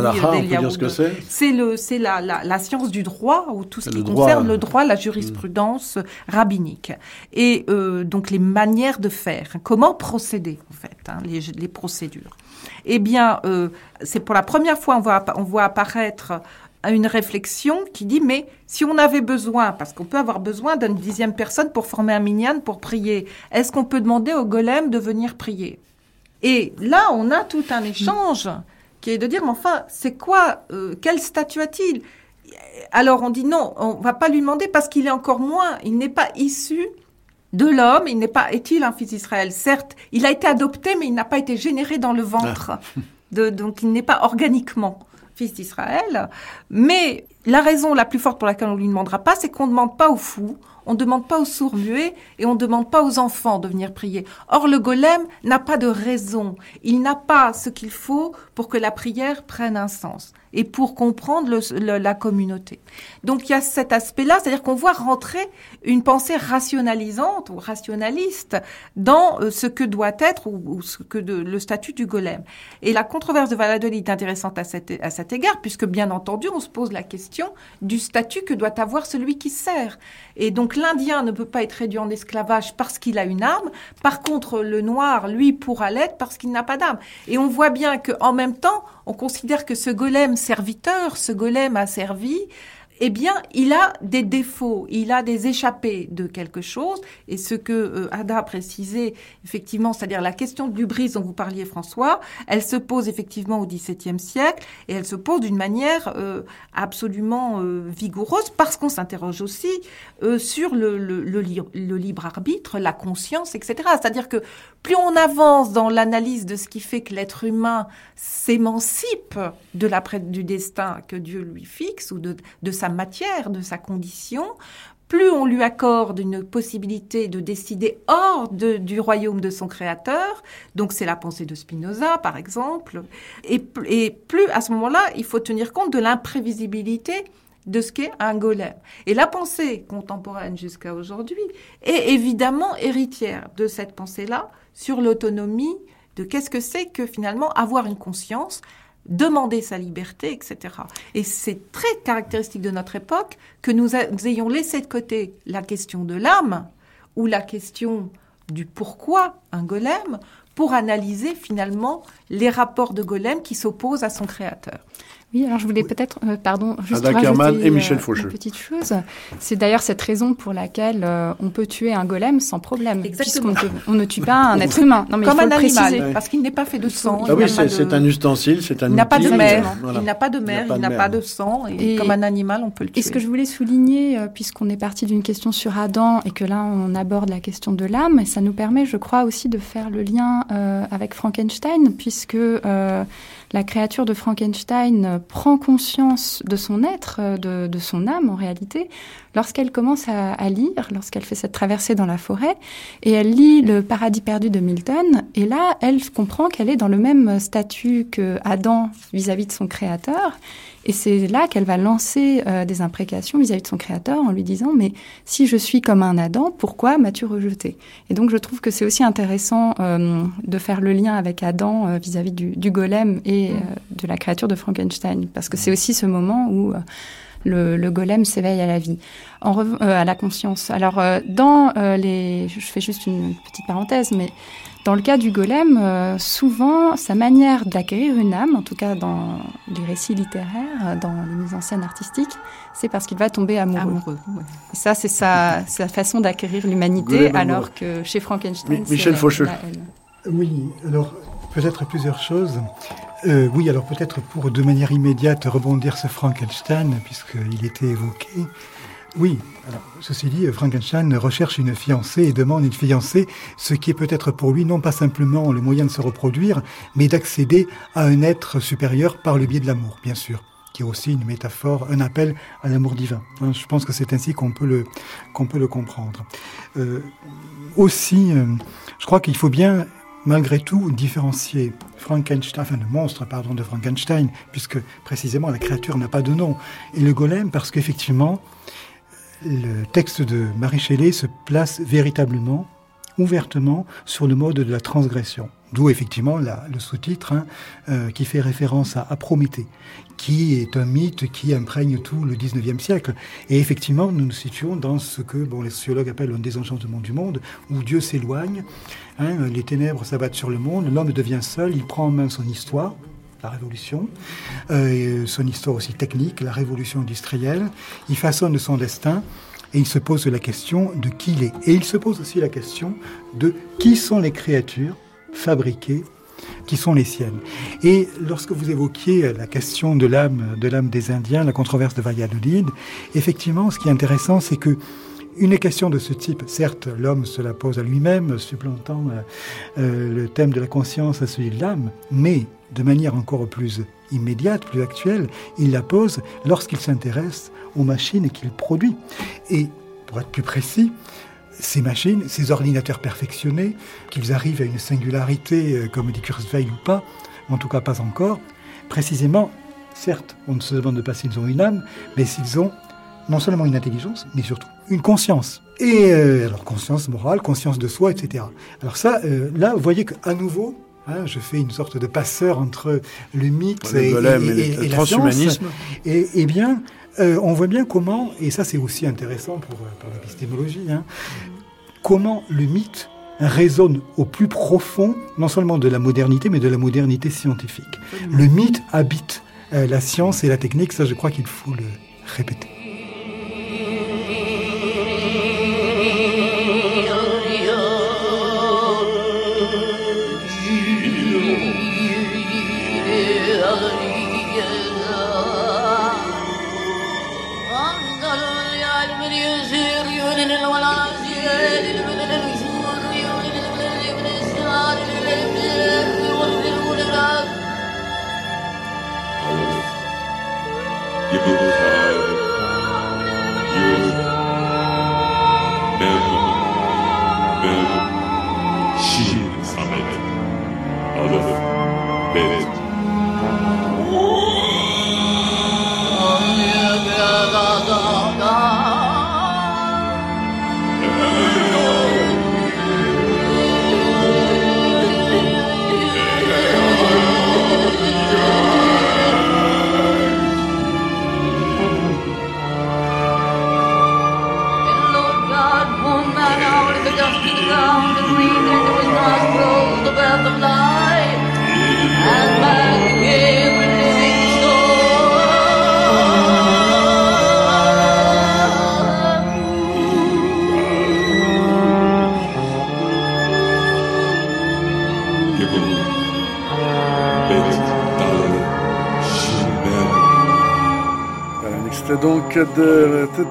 c'est C'est le, c'est la, la, la, science du droit ou tout ce qui concerne le droit, la jurisprudence rabbinique et euh, donc les manières de faire, comment procéder en fait, hein, les, les procédures. Eh bien, euh, c'est pour la première fois on voit, on voit apparaître à une réflexion qui dit mais si on avait besoin, parce qu'on peut avoir besoin d'une dixième personne pour former un minyan pour prier, est-ce qu'on peut demander au golem de venir prier? Et là, on a tout un échange qui est de dire mais enfin c'est quoi, euh, quel statut a-t-il? Alors on dit non, on va pas lui demander parce qu'il est encore moins, il n'est pas issu de l'homme, il n'est pas, est-il un fils d'Israël? Certes, il a été adopté, mais il n'a pas été généré dans le ventre. Ah. De, donc il n'est pas organiquement fils d'Israël. Mais la raison la plus forte pour laquelle on ne lui demandera pas, c'est qu'on ne demande pas au fou, on ne demande pas aux sourds muets et on ne demande pas aux enfants de venir prier. Or, le golem n'a pas de raison. Il n'a pas ce qu'il faut pour que la prière prenne un sens et pour comprendre la communauté. Donc il y a cet aspect-là, c'est-à-dire qu'on voit rentrer une pensée rationalisante ou rationaliste dans euh, ce que doit être ou, ce que le statut du golem. Et la controverse de Valladolid est intéressante à cet, à cet égard, puisque bien entendu, on se pose la question du statut que doit avoir celui qui sert. Et donc l'Indien ne peut pas être réduit en esclavage parce qu'il a une arme. Par contre, le noir, lui, pourra l'être parce qu'il n'a pas d'arme. Et on voit bien qu'en même temps, on considère que ce golem serviteur, ce golem asservi, eh bien, il a des défauts, il a des échappées de quelque chose. Et ce que euh, Ada a précisé, effectivement, c'est-à-dire la question du brise dont vous parliez, François, elle se pose effectivement au XVIIe siècle et elle se pose d'une manière euh, absolument euh, vigoureuse parce qu'on s'interroge aussi sur le, le, libre arbitre, la conscience, etc. C'est-à-dire que plus on avance dans l'analyse de ce qui fait que l'être humain s'émancipe de la du destin que Dieu lui fixe ou de, de sa matière, de sa condition, plus on lui accorde une possibilité de décider hors du royaume de son créateur, donc c'est la pensée de Spinoza par exemple, et, et plus à ce moment-là, il faut tenir compte de l'imprévisibilité de ce qu'est un golem. Et la pensée contemporaine jusqu'à aujourd'hui est évidemment héritière de cette pensée-là sur l'autonomie de qu'est-ce que c'est que finalement avoir une conscience, demander sa liberté, etc. Et c'est très caractéristique de notre époque que nous, ayons laissé de côté la question de l'âme ou la question du pourquoi un golem pour analyser finalement les rapports de golem qui s'opposent à son créateur. Oui, alors je voulais peut-être, euh, pardon, juste rajouter et Michel euh, une petite chose. C'est d'ailleurs cette raison pour laquelle euh, on peut tuer un golem sans problème, puisqu'on on ne tue pas un être humain. Non, mais Comme un animal, parce qu'il n'est pas fait de sang. Ah oui, c'est un ustensile, c'est un. Il n'a pas de mère. Il n'a pas de mère, il n'a pas de sang, et, comme un animal, on peut le tuer. Et ce que je voulais souligner, puisqu'on est parti d'une question sur Adam et que là on aborde la question de l'âme, ça nous permet, je crois, aussi de faire le lien avec Frankenstein, puisque la créature de Frankenstein prend conscience de son être, euh, de, son âme en réalité, lorsqu'elle commence à, lire, lorsqu'elle fait cette traversée dans la forêt, et elle lit le paradis perdu de Milton, et là, elle comprend qu'elle est dans le même statut que Adam vis-à-vis de son créateur, et c'est là qu'elle va lancer euh, des imprécations vis-à-vis de son créateur en lui disant mais si je suis comme un Adam, pourquoi m'as-tu rejeté? Et donc je trouve que c'est aussi intéressant euh, de faire le lien avec Adam euh, vis-à-vis du, du, golem et de la créature de Frankenstein parce que c'est aussi ce moment où le, le, golem s'éveille à la vie, en à la conscience. Alors dans les, je fais juste une petite parenthèse, mais dans le cas du golem, euh, souvent, sa manière d'acquérir une âme, en tout cas dans les récits littéraires, dans les mises en scène artistiques, c'est parce qu'il va tomber amoureux. ça, c'est sa, façon d'acquérir l'humanité, alors que chez Frankenstein, Michel Faucheux. Oui, alors peut-être plusieurs choses. Euh, oui, alors peut-être pour de manière immédiate rebondir sur Frankenstein, puisqu'il était évoqué. Oui, alors, ceci dit, Frankenstein recherche une fiancée et demande une fiancée, ce qui est peut-être pour lui non pas simplement le moyen de se reproduire, mais d'accéder à un être supérieur par le biais de l'amour, bien sûr, qui est aussi une métaphore, un appel à l'amour divin. Hein, je pense que c'est ainsi qu'on peut le qu'on peut le comprendre. Euh, aussi, euh, je crois qu'il faut bien malgré tout différencier Frankenstein, enfin le monstre pardon de Frankenstein, puisque précisément la créature n'a pas de nom, et le golem parce qu'effectivement le texte de Marie Shelley se place véritablement, ouvertement, sur le mode de la transgression. D'où effectivement le sous-titre hein, euh, qui fait référence à, Prométhée, qui est un mythe qui imprègne tout le 19e siècle. Et effectivement, nous nous situons dans ce que les sociologues appellent un désenchantement du monde, où Dieu s'éloigne, hein, les ténèbres s'abattent sur le monde, l'homme devient seul, il prend en main son histoire, la révolution, euh, son histoire aussi technique, la révolution industrielle. Il façonne son destin et il se pose la question de qui il est. Et il se pose aussi la question de qui sont les créatures fabriquées qui sont les siennes. Et lorsque vous évoquiez la question de l'âme, de l'âme des Indiens, la controverse de Valladolid, effectivement, ce qui est intéressant, c'est que une question de ce type, certes, l'homme se la pose à lui-même, supplantant euh, euh, le thème de la conscience à celui de l'âme, mais de manière encore plus immédiate, plus actuelle, il la pose lorsqu'il s'intéresse aux machines qu'il produit. Et pour être plus précis, ces machines, ces ordinateurs perfectionnés, qu'ils arrivent à une singularité, euh, comme dit Kurzweil ou pas, en tout cas pas encore, précisément, certes, on ne se demande pas s'ils ont une âme, mais s'ils ont non seulement une intelligence, mais surtout une conscience. Et euh, alors conscience morale, conscience de soi, etc. Alors ça, euh, là, vous voyez qu'à nouveau, hein, je fais une sorte de passeur entre le mythe et, le transhumanisme. Et, et bien, euh, on voit bien comment, et ça c'est aussi intéressant pour, pour l'épistémologie, hein, comment le mythe résonne au plus profond, non seulement de la modernité, mais de la modernité scientifique. Le mythe habite la science et la technique, ça je crois qu'il faut le répéter.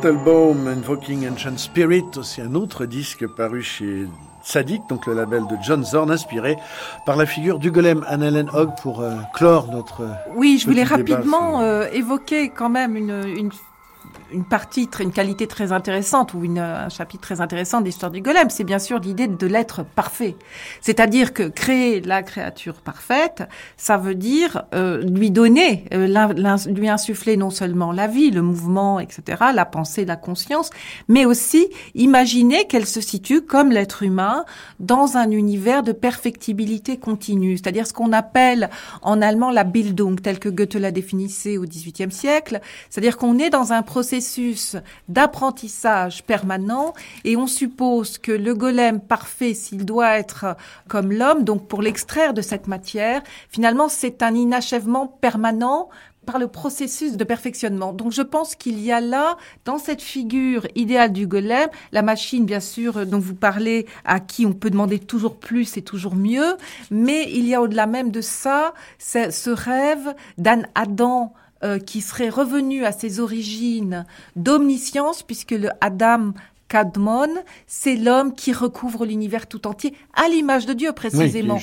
Invoking Ancient Spirit, aussi un autre disque paru chez Sadik, donc le label de John Zorn, inspiré par la figure du golem Annalen Hogg pour euh, clore notre. Oui, je voulais rapidement euh, évoquer quand même une, une une partie, une qualité très intéressante ou une, un chapitre très intéressant de l'histoire du golem, c'est bien sûr l'idée de l'être parfait. C'est-à-dire que créer la créature parfaite, ça veut dire euh, lui donner, euh, lui insuffler non seulement la vie, le mouvement, etc., la pensée, la conscience, mais aussi imaginer qu'elle se situe comme l'être humain dans un univers de perfectibilité continue, c'est-à-dire ce qu'on appelle en allemand la Bildung, tel que Goethe l'a définissait au XVIIIe siècle, c'est-à-dire qu'on est dans un processus d'apprentissage permanent et on suppose que le golem parfait, s'il doit être comme l'homme, donc pour l'extraire de cette matière, finalement c'est un inachèvement permanent par le processus de perfectionnement. Donc je pense qu'il y a là, dans cette figure idéale du golem, la machine bien sûr dont vous parlez, à qui on peut demander toujours plus et toujours mieux, mais il y a au-delà même de ça, ce rêve d'un Adam euh, qui serait revenu à ses origines d'omniscience, puisque le Adam Kadmon, c'est l'homme qui recouvre l'univers tout entier à l'image de Dieu précisément.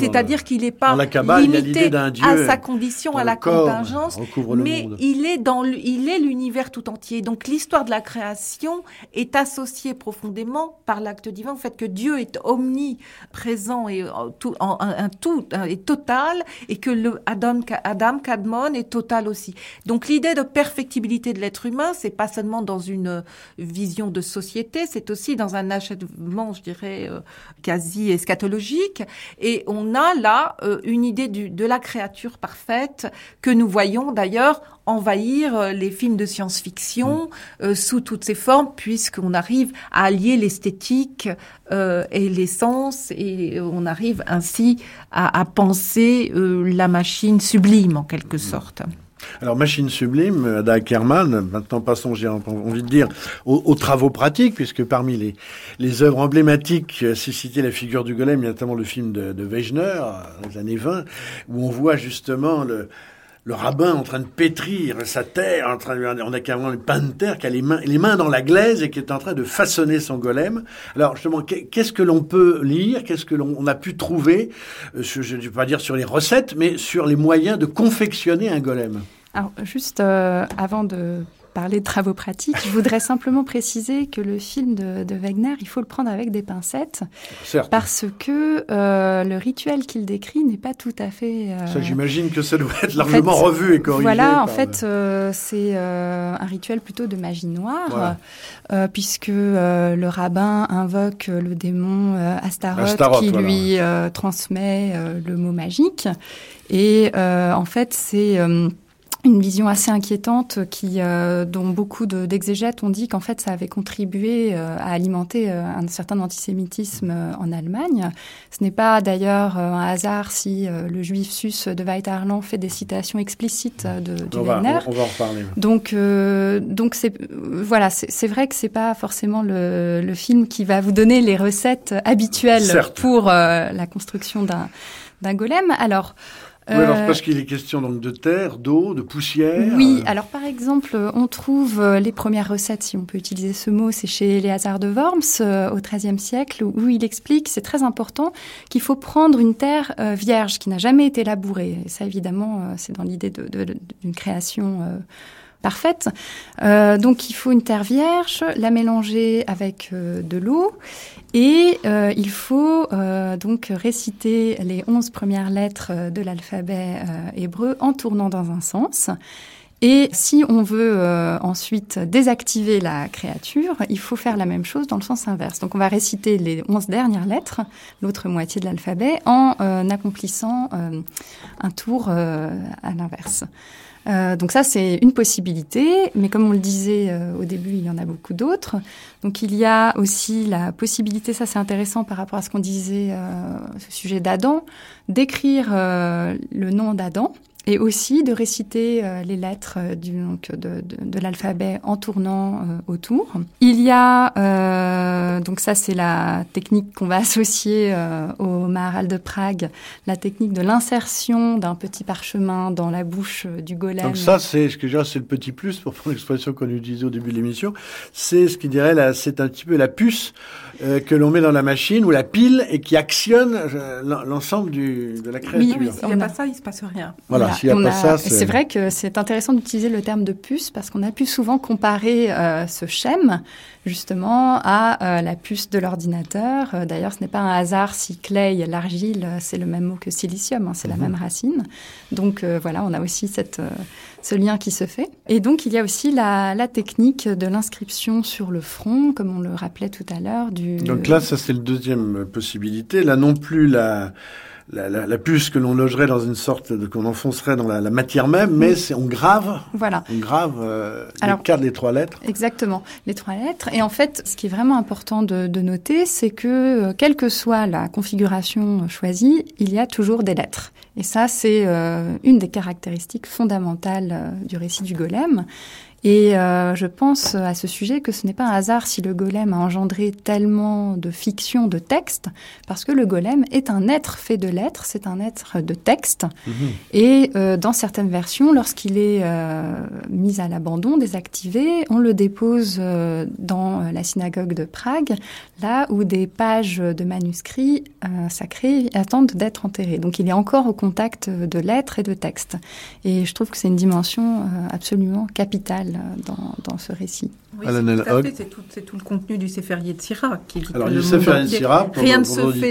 C'est-à-dire qu'il n'est pas limité à sa condition, à la contingence, mais il est dans il est l'univers tout entier. Donc l'histoire de la création est associée profondément par l'acte divin au fait que Dieu est omniprésent et euh, tout, un, tout et total et que le Adam, Adam Kadmon est total aussi. Donc l'idée de perfectibilité de l'être humain, c'est pas seulement dans une vision de société c'est aussi dans un achèvement, je dirais, euh, quasi eschatologique. Et on a là euh, une idée de la créature parfaite que nous voyons d'ailleurs envahir euh, les films de science-fiction mm. sous toutes ses formes, puisqu'on arrive à allier l'esthétique et l'essence, et on arrive ainsi à, penser la machine sublime en quelque mm. sorte. Alors, machine sublime, Ada Ackerman, maintenant passons, j'ai envie de dire, aux, travaux pratiques, puisque parmi les, les œuvres emblématiques, c'est cité la figure du golem, notamment le film de, de Wegener, dans les années 20, où on voit justement le, le rabbin en train de pétrir sa terre, en train de, on a carrément le pain de terre qui a les mains, les mains dans la glaise et qui est en train de façonner son golem. Alors justement, qu'est-ce que l'on peut lire? Qu'est-ce que l'on a pu trouver? Euh, Je ne vais pas dire sur les recettes, mais sur les moyens de confectionner un golem. Alors juste euh, avant de parler de travaux pratiques. Je voudrais simplement préciser que le film de, de Wegner, il faut le prendre avec des pincettes, Certes. parce que euh, le rituel qu'il décrit n'est pas tout à fait. euh, Ça, j'imagine que ça doit être en largement fait, revu et corrigé. Voilà, en fait, euh, c'est euh, un rituel plutôt de magie noire, Voilà. euh, puisque euh, le rabbin invoque le démon euh, Astaroth, Astaroth, qui voilà, lui euh, transmet euh, le mot magique. Et euh, en fait, c'est euh, une vision assez inquiétante qui, euh, dont beaucoup de- d'exégètes ont dit qu'en fait, ça avait contribué euh, à alimenter euh, un certain antisémitisme euh, en Allemagne. Ce n'est pas d'ailleurs un hasard si le juif sus de Weiterland fait des citations explicites de, du on, va, Wegner. on, on va en reparler. Donc, euh, donc c'est voilà, c'est vrai que c'est pas forcément le, le film qui va vous donner les recettes habituelles Certes. pour la construction d'un d'un golem. Alors, Oui, alors euh, parce qu'il est question donc de terre, d'eau, de poussière. oui, euh, alors par exemple, on trouve euh, les premières recettes, si on peut utiliser ce mot, c'est chez Léazard de Worms au XIIIe siècle, où, il explique, c'est très important, qu'il faut prendre une terre vierge qui n'a jamais été labourée. Et ça, évidemment, c'est dans l'idée d'une création parfaite. Euh, donc, il faut une terre vierge, la mélanger avec euh, de l'eau, et euh, il faut donc réciter les onze premières lettres de l'alphabet hébreu en tournant dans un sens. Et si on veut ensuite désactiver la créature, il faut faire la même chose dans le sens inverse. Donc on va réciter les onze dernières lettres, l'autre moitié de l'alphabet, en accomplissant un tour à l'inverse. Euh, donc ça, c'est une possibilité, mais comme on le disait euh, au début, il y en a beaucoup d'autres. Donc il y a aussi la possibilité, ça c'est intéressant par rapport à ce qu'on disait euh, au sujet d'Adam, d'écrire euh, le nom d'Adam et aussi de réciter euh, les lettres euh, donc, de, de, l'alphabet en tournant euh, autour. Il y a, donc ça c'est la technique qu'on va [LAUGHS] associer au Maharal de Prague, la technique de l'insertion d'un petit parchemin dans la bouche du golem. Donc ça, c'est ce que c'est le petit plus pour prendre l'expression qu'on utilisait au début de l'émission. C'est ce qui dirait c'est un petit peu la puce euh, que l'on met dans la machine ou la pile et qui actionne euh, l'en- l'ensemble de la créature. Oui, s'il n'y a pas ça, il se passe rien. Voilà, Voilà. s'il n'y a On pas ça, c'est vrai que c'est intéressant d'utiliser le terme de puce parce qu'on a pu souvent comparer euh, ce schème justement à euh, la puce de l'ordinateur. D'ailleurs, ce n'est pas un hasard si clay, l'argile, c'est le même mot que silicium, hein, c'est Mhm. la même racine. Donc euh, voilà, on a aussi cette, euh, ce lien qui se fait. Et donc il y a aussi la, la technique de l'inscription sur le front, comme on le rappelait tout à l'heure. Du... Donc là, ça c'est le deuxième possibilité. Là non plus la la, la, la puce que l'on logerait dans une sorte de qu'on enfoncerait dans la, la matière même, mais c'est on grave, Voilà. on grave euh, Alors- les quatre, les trois lettres. Exactement, les trois lettres. Et en fait, ce qui est vraiment important de, de noter, c'est que euh, quelle que soit la configuration choisie, il y a toujours des lettres. Et ça, c'est euh, une des caractéristiques fondamentales euh, du récit du golem. Et euh, je pense à ce sujet que ce n'est pas un hasard si le golem a engendré tellement de fiction, de texte, parce que le golem est un être fait de lettres, c'est un être de texte. Et euh, dans certaines versions, lorsqu'il est euh, mis à l'abandon, désactivé, on le dépose euh, dans euh, la synagogue de Prague, là où des pages de manuscrits euh, sacrés attendent d'être enterrées. Donc il est encore au contact de lettres et de textes. Et je trouve que c'est une dimension euh, absolument capitale dans, ce récit. Oui, c'est tout, le contenu du Séphérier de Syrah qui dit Alors, que le le monde entier- Yetzirah, pour rien ne se fait.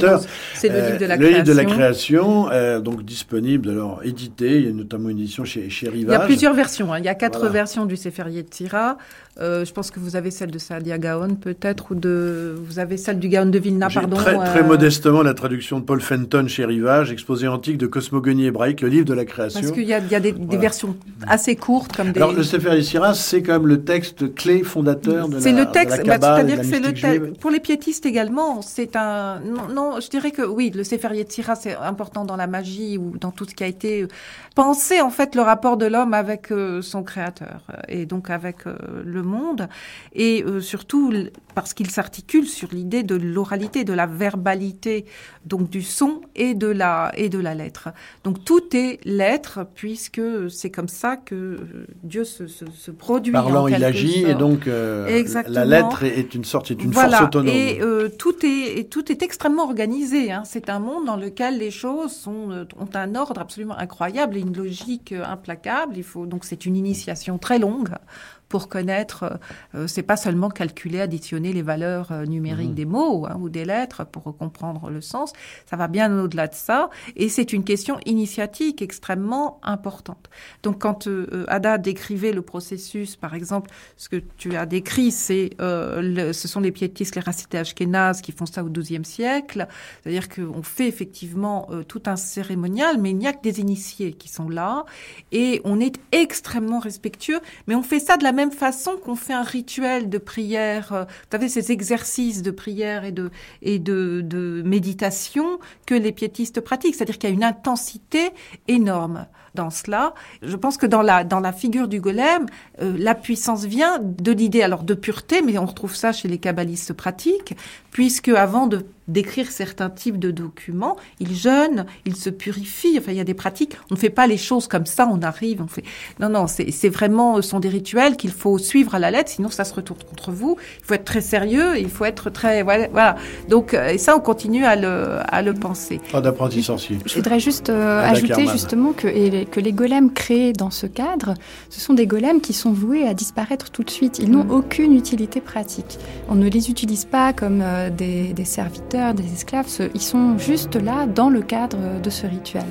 C'est le Euh, livre de la le création. livre de la création, euh, donc disponible, alors édité. Il y a notamment une édition chez, chez Il y Rivage. a plusieurs versions. hein. Il y a quatre Voilà. versions du Séphérier de Syrah. Euh, je pense que vous avez celle de Saadia Gaon, peut-être, ou de. Vous avez celle du Gaon de Vilna, J'ai pardon. très, très euh, modestement la traduction de Paul Fenton chez Rivage, exposé antique de cosmogonie hébraïque, le livre de la création. Parce qu'il y a, il y a des, versions assez courtes, comme des. Alors, le Sefer Yetzirah, c'est quand même le texte clé fondateur de la C'est le texte, bah, c'est-à-dire que c'est le texte. Pour les piétistes également, c'est un. Non, non, je dirais que oui, le Séphérier de Syrah, c'est important dans la magie ou dans tout ce qui a été euh, pensé, en fait, le rapport de l'homme avec euh, son créateur euh, et donc avec euh, le monde. Et euh, surtout parce qu'il s'articule sur l'idée de l'oralité, de la verbalité, donc du son et de la, et de la lettre. Donc tout est lettre, puisque c'est comme ça que Dieu se, se, se produit. Parlant, il agit, et sorte. Donc euh, Exactement. la lettre est une sorte, est une voilà. force autonome. Et euh, tout est et tout est extrêmement organisé. Hein. C'est un monde dans lequel les choses sont euh, ont un ordre absolument incroyable et une logique euh, implacable. Il faut donc c'est une initiation très longue pour connaître. Euh, c'est pas seulement calculer, additionner les valeurs euh, numériques mmh. des mots hein, ou des lettres pour comprendre le sens. Ça va bien au-delà de ça, et c'est une question initiatique extrêmement importante. Donc, quand euh, Ada décrivait le processus, par exemple, ce que tu as décrit, c'est ce sont les piétistes, les racités ashkénazes qui font ça au XIIe siècle. C'est-à-dire qu'on fait effectivement tout un cérémonial, mais il n'y a que des initiés qui sont là, et on est extrêmement respectueux, mais on fait ça de la même façon qu'on fait un rituel de prière, euh, vous savez, ces exercices de prière et de, et de, de méditation que les piétistes pratiquent. C'est-à-dire qu'il y a une intensité énorme dans cela. Je pense que dans la, dans la figure du golem, euh, la puissance vient de l'idée alors de pureté, mais on retrouve ça chez les kabbalistes pratiques, puisque avant de d'écrire certains types de documents, il jeûne, il se purifie. Enfin, il y a des pratiques. On ne fait pas les choses comme ça, on arrive, on fait. Non, non, c'est vraiment, ce sont des rituels qu'il faut suivre à la lettre, sinon ça se retourne contre vous. Il faut être très sérieux, il faut être très, voilà. Donc, euh, et ça, on continue à le, à le penser. Pas d'apprenti sorcier. Je voudrais juste euh, ajouter justement que, et, que les golems créés dans ce cadre, ce sont des golems qui sont voués à disparaître tout de suite. Ils n'ont mm. aucune utilité pratique. On ne les utilise pas comme euh, des, des serviteurs des esclaves, ils sont juste là dans le cadre de ce rituel.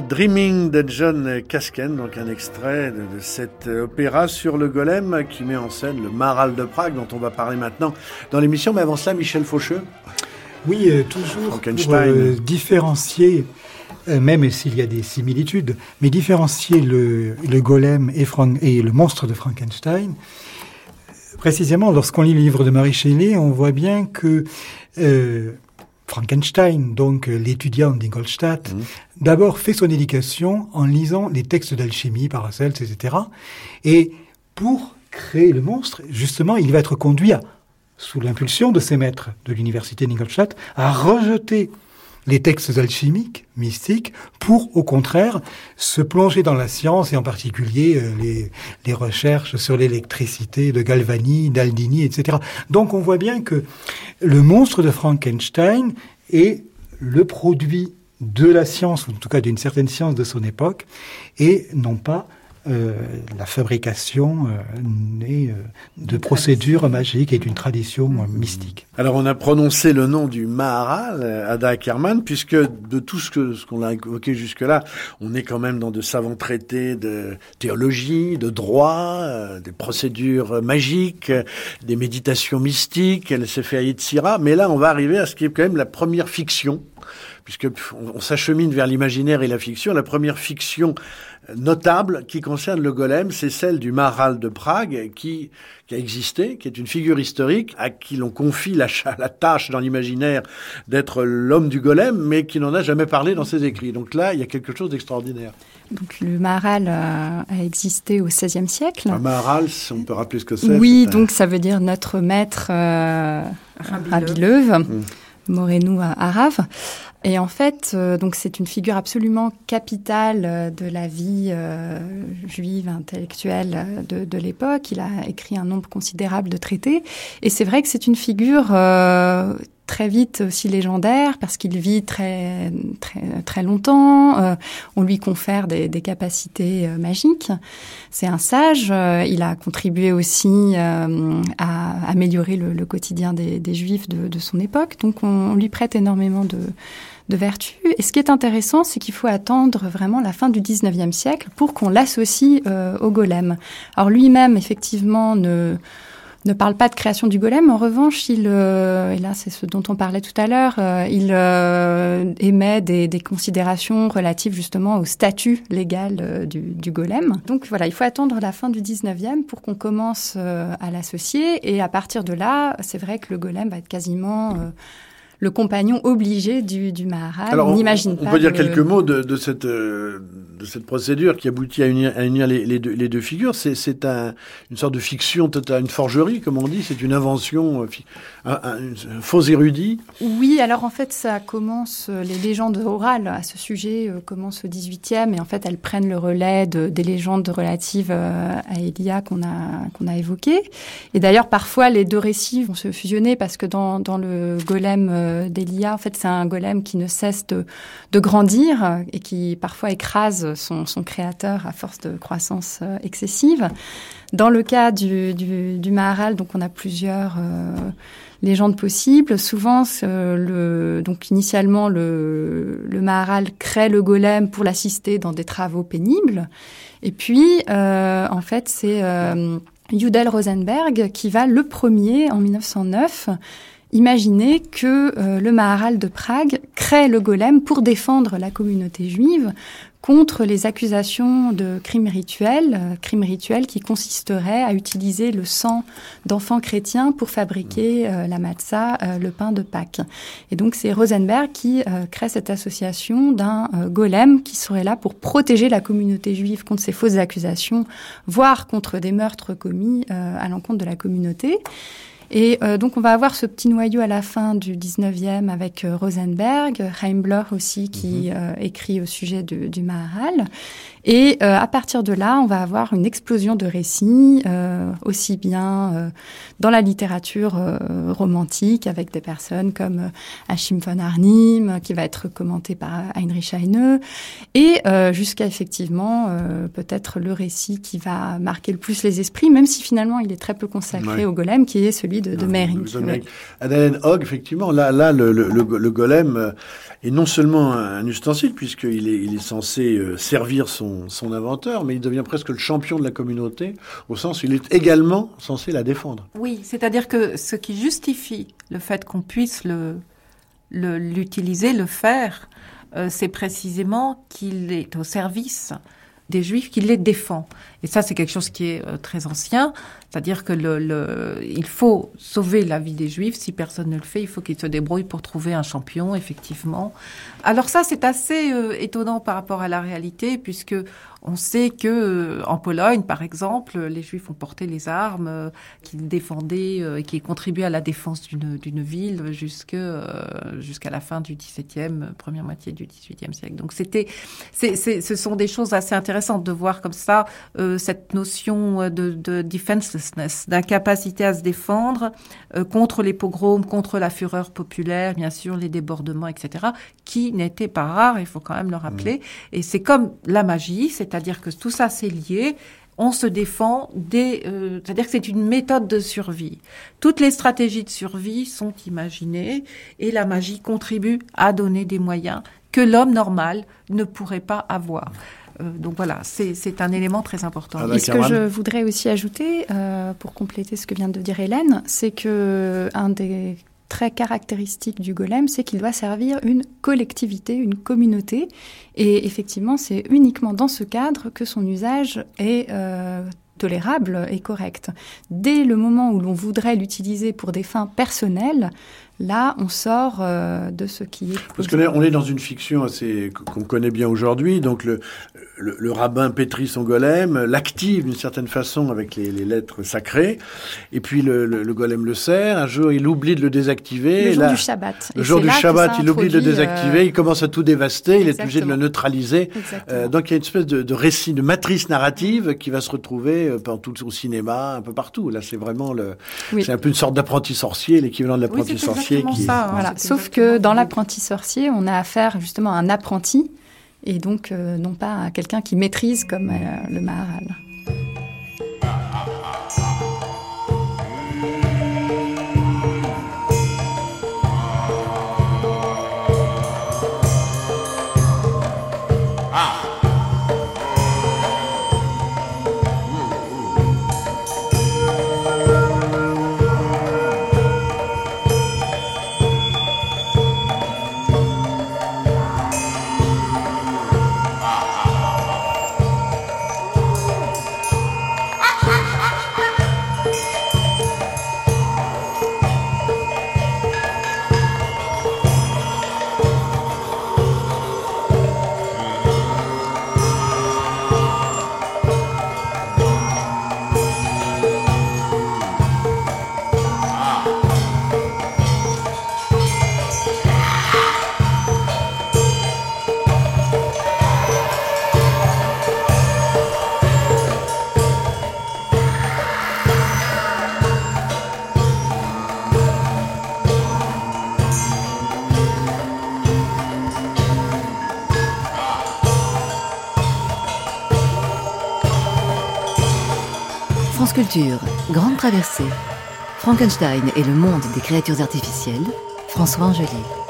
Dreaming de John Kasken, donc un extrait de, de, cet opéra sur le golem qui met en scène le Maral de Prague dont on va parler maintenant dans l'émission. Mais avant cela, Michel Faucheux. Oui, euh, toujours pour euh, différencier, euh, même s'il y a des similitudes, mais différencier le, le golem et, et, le monstre de Frankenstein. Précisément, lorsqu'on lit le livre de Marie Shelley, on voit bien que Frankenstein, donc euh, l'étudiant d'Ingolstadt, mmh. d'abord fait son éducation en lisant les textes d'alchimie, Paracels, etc. Et pour créer le monstre, justement, il va être conduit, sous l'impulsion de ses maîtres de l'université d'Ingolstadt, à rejeter les textes alchimiques, mystiques, pour au contraire se plonger dans la science et en particulier euh, les, les, recherches sur l'électricité de Galvani, d'Aldini, etc. Donc on voit bien que le monstre de Frankenstein est le produit de la science, ou en tout cas d'une certaine science de son époque, et non pas euh, la fabrication euh, née euh, de procédures magiques et d'une tradition mystique. Alors on a prononcé le nom du Maharal, Ada Ackerman, puisque de tout ce ce qu'on a évoqué jusque-là, on est quand même dans de savants traités de théologie, de droit, des procédures magiques, des méditations mystiques. Elle s'est fait à Yitzhira, mais là on va arriver à ce qui est quand même la première fiction puisque on, s'achemine vers l'imaginaire et la fiction. La première fiction notable qui concerne le golem, c'est celle du Maral de Prague, qui, qui, a existé, qui est une figure historique, à qui l'on confie la, la tâche dans l'imaginaire d'être l'homme du golem, mais qui n'en a jamais parlé dans ses écrits. Donc là, il y a quelque chose d'extraordinaire. Donc le Maral a, existé au XVIe siècle. Un Maral, on peut rappeler ce que c'est. Oui, donc ça veut dire notre maître euh, Rabbi Leuve. Mmh. Morenou arabe. Et en fait, euh, donc c'est une figure absolument capitale euh, de la vie euh, juive intellectuelle de, de l'époque. Il a écrit un nombre considérable de traités, et c'est vrai que c'est une figure très vite aussi légendaire parce qu'il vit très très très longtemps. Euh, on lui confère des, des capacités euh, magiques. C'est un sage. Euh, il a contribué aussi à améliorer le, le quotidien des, des Juifs de, de, son époque. Donc on, on lui prête énormément de de vertu. Et ce qui est intéressant, c'est qu'il faut attendre vraiment la fin du 19e siècle pour qu'on l'associe euh, au golem. Alors lui-même, effectivement, ne ne parle pas de création du golem. En revanche, il, euh, et là c'est ce dont on parlait tout à l'heure, euh, il émet des, des, considérations relatives justement au statut légal du, du, golem. Donc voilà, il faut attendre la fin du 19e pour qu'on commence à l'associer. Et à partir de là, c'est vrai que le golem va être quasiment le compagnon obligé du, du Maharal. on n'imagine pas. On peut dire quelques mots de, de cette, euh, de cette procédure qui aboutit à unir, à unir les, les, deux, les, deux, figures. C'est un, une sorte de fiction totale, une forgerie, comme on dit. C'est une invention, euh, un, un, un, faux érudit. Oui, alors en fait, ça commence, euh, les légendes orales à ce sujet commencent au 18e et en fait, elles prennent le relais de, des légendes relatives à Elia qu'on a, qu'on a évoquées. Et d'ailleurs, parfois, les deux récits vont se fusionner parce que dans, dans le golem d'Elia. En fait, c'est un golem qui ne cesse de, grandir et qui parfois écrase son, créateur à force de croissance euh, excessive. Dans le cas du, Maharal, donc on a plusieurs euh, légendes possibles. Souvent, donc initialement, le, Maharal crée le golem pour l'assister dans des travaux pénibles. Et puis, en fait, c'est Judel Rosenberg qui va le premier en 1909 Imaginez que euh, le Maharal de Prague crée le golem pour défendre la communauté juive contre les accusations de crimes rituels, euh, crimes rituels qui consisteraient à utiliser le sang d'enfants chrétiens pour fabriquer euh, la matzah, le pain de Pâques. Et donc c'est Rosenberg qui crée cette association d'un golem qui serait là pour protéger la communauté juive contre ces fausses accusations, voire contre des meurtres commis à l'encontre de la communauté. Et euh, donc, on va avoir ce petit noyau à la fin du 19e avec euh, Rosenberg, Heimbler aussi, qui mhm. euh, écrit au sujet de, du Maharal. Et euh, à partir de là, on va avoir une explosion de récits, euh, aussi bien euh, dans la littérature romantique, avec des personnes comme Achim von Arnim, qui va être commenté par Heinrich Heine, et jusqu'à effectivement peut-être le récit qui va marquer le plus les esprits, même si finalement il est très peu consacré au golem, qui est celui de, de Mehring. Adèle Hogg, effectivement, là, là le, le, le, golem est non seulement un ustensile, puisqu'il est, il est censé servir son son, inventeur, mais il devient presque le champion de la communauté, au sens où il est également censé la défendre. Oui, c'est-à-dire que ce qui justifie le fait qu'on puisse le, l'utiliser, le, faire, euh, c'est précisément qu'il est au service des Juifs, qu'il les défend. Et ça, c'est quelque chose qui est euh, très ancien. C'est-à-dire que le, le, il faut sauver la vie des Juifs. Si personne ne le fait, il faut qu'ils se débrouillent pour trouver un champion, effectivement. Alors ça, c'est assez euh, étonnant par rapport à la réalité, puisque on sait que euh, en Pologne, par exemple, les Juifs ont porté les armes euh, qui défendaient et qui contribuaient à la défense d'une ville jusqu'à la fin du XVIIe, première moitié du XVIIIe siècle. Donc c'était, ce sont des choses assez intéressantes de voir comme ça cette notion de, de defenselessness, d'incapacité à se défendre euh, contre les pogroms, contre la fureur populaire, bien sûr, les débordements, etc., qui n'étaient pas rares, il faut quand même le rappeler. Mmh. Et c'est comme la magie, c'est-à-dire que tout ça c'est lié on se défend des, euh, c'est-à-dire que c'est une méthode de survie. Toutes les stratégies de survie sont imaginées et la magie contribue à donner des moyens que l'homme normal ne pourrait pas avoir. Euh, donc voilà, c'est un élément très important. Ah, Et ce que je voudrais aussi ajouter, euh, pour compléter ce que vient de dire Hélène, c'est que un des traits caractéristiques du golem, c'est qu'il doit servir une collectivité, une communauté. Et effectivement, c'est uniquement dans ce cadre que son usage est euh, tolérable et correct. Dès le moment où l'on voudrait l'utiliser pour des fins personnelles, Là, on sort euh, de ce qui est. Parce qu'on est dans une fiction assez qu'on connaît bien aujourd'hui. Donc le, le, rabbin pétrit son golem, l'active d'une certaine façon avec les, lettres sacrées, et puis le, golem le sert. Un jour, il oublie de le désactiver. Le jour du Shabbat. Le jour du Shabbat, il oublie de le désactiver. Euh, il commence à tout dévaster. Il est obligé de le neutraliser. Euh, donc il y a une espèce de, récit, de matrice narrative qui va se retrouver partout au cinéma, un peu partout. Là, c'est vraiment le. C'est un peu une sorte d'apprenti sorcier, l'équivalent de l'apprenti sorcier sorcier qui ça, voilà. Sauf que dans l'apprenti sorcier, on a affaire justement à un apprenti et donc euh, non pas à quelqu'un qui maîtrise comme euh, le Maharal. France Grande Traversée. Frankenstein et le monde des créatures artificielles. François Angelier.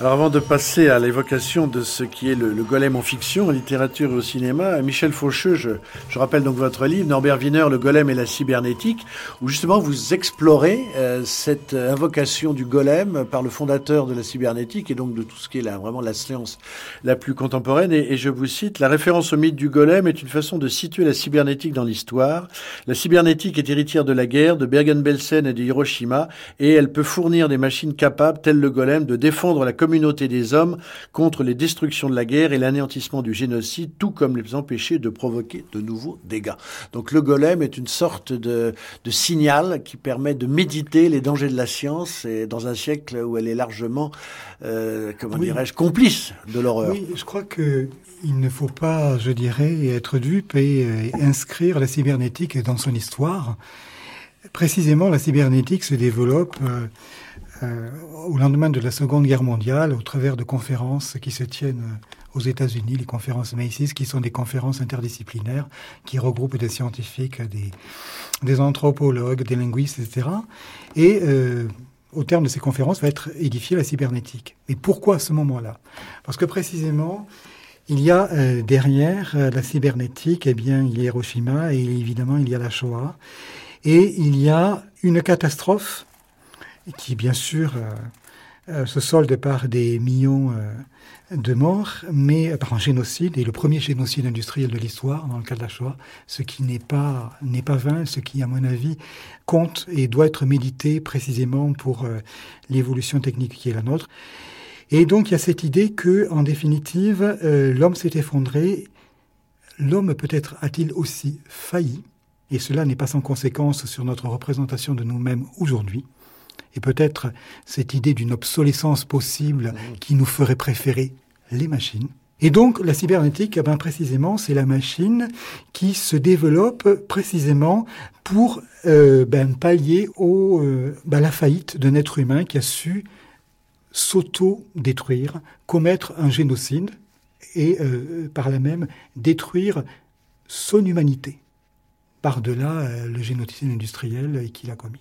Alors avant de passer à l'évocation de ce qui est le, le golem en fiction, en littérature et au cinéma, Michel Faucheux, je, je rappelle donc votre livre, Norbert Wiener, Le golem et la cybernétique, où justement vous explorez euh, cette invocation du golem par le fondateur de la cybernétique et donc de tout ce qui est là, vraiment la science la plus contemporaine. Et, et je vous cite, la référence au mythe du golem est une façon de situer la cybernétique dans l'histoire. La cybernétique est héritière de la guerre, de Bergen-Belsen et de Hiroshima, et elle peut fournir des machines capables, telles le golem, de défendre la communauté des hommes contre les destructions de la guerre et l'anéantissement du génocide, tout comme les empêcher de provoquer de nouveaux dégâts. Donc le golem est une sorte de, de signal qui permet de méditer les dangers de la science et dans un siècle où elle est largement, euh, comment Oui. dirais-je, complice de l'horreur. Oui, je crois que il ne faut pas, je dirais, être dupe et euh, inscrire la cybernétique dans son histoire. Précisément, la cybernétique se développe euh, au lendemain de la Seconde Guerre mondiale, au travers de conférences qui se tiennent euh, aux États-Unis, les conférences Macy's, qui sont des conférences interdisciplinaires qui regroupent des scientifiques, des, anthropologues, des linguistes, etc. Et euh, au terme de ces conférences va être édifiée la cybernétique. Mais pourquoi à ce moment-là? Parce que précisément, il y a derrière la cybernétique, eh bien, il y a Hiroshima et évidemment il y a la Shoah. Et il y a une catastrophe qui, bien sûr, euh, euh, se solde par des millions euh, de morts, mais par un génocide, et le premier génocide industriel de l'histoire, dans le cas de la Shoah, ce qui n'est pas, n'est pas vain, ce qui, à mon avis, compte et doit être médité précisément pour l'évolution technique qui est la nôtre. Et donc, il y a cette idée que, en définitive, l'homme s'est effondré. L'homme peut-être a-t-il aussi failli, et cela n'est pas sans conséquence sur notre représentation de nous-mêmes aujourd'hui. Et peut-être cette idée d'une obsolescence possible qui nous ferait préférer les machines. Et donc, la cybernétique, eh ben, précisément, c'est la machine qui se développe précisément pour euh, ben, pallier au, euh, ben, la faillite d'un être humain qui a su s'auto-détruire, commettre un génocide et euh, par là même détruire son humanité par-delà euh, le génocide industriel qu'il a commis.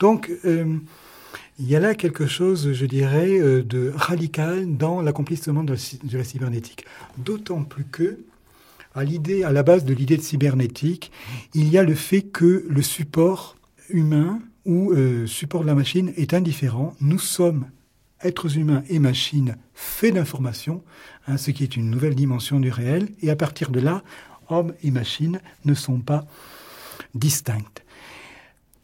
Donc, euh, il y a là quelque chose, je dirais, euh, de radical dans l'accomplissement de, la cybernétique. D'autant plus que, à l'idée, à la base de l'idée de cybernétique, il y a le fait que le support humain ou support de la machine est indifférent. Nous sommes êtres humains et machines faits d'informations, hein, ce qui est une nouvelle dimension du réel. Et à partir de là, hommes et machines ne sont pas distinctes.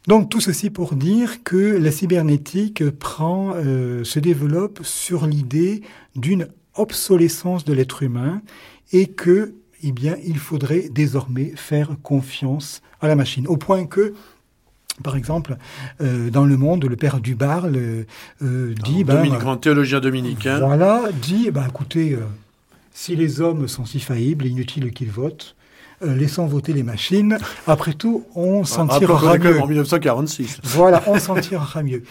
Donc tout ceci pour dire que la cybernétique prend, euh, se développe sur l'idée d'une obsolescence de l'être humain et que, eh bien, il faudrait désormais faire confiance à la machine, au point que par exemple, euh, dans le monde, le père Dubar le, euh, dit, ben, Dominique, grand théologien dominicain. voilà, dit, bah, écoutez, si les hommes sont si faillibles, inutile qu'ils votent, euh, laissons voter les machines. Après tout, on s'en tirera mieux. En 1946. Voilà, on s'en [LAUGHS] tirera mieux.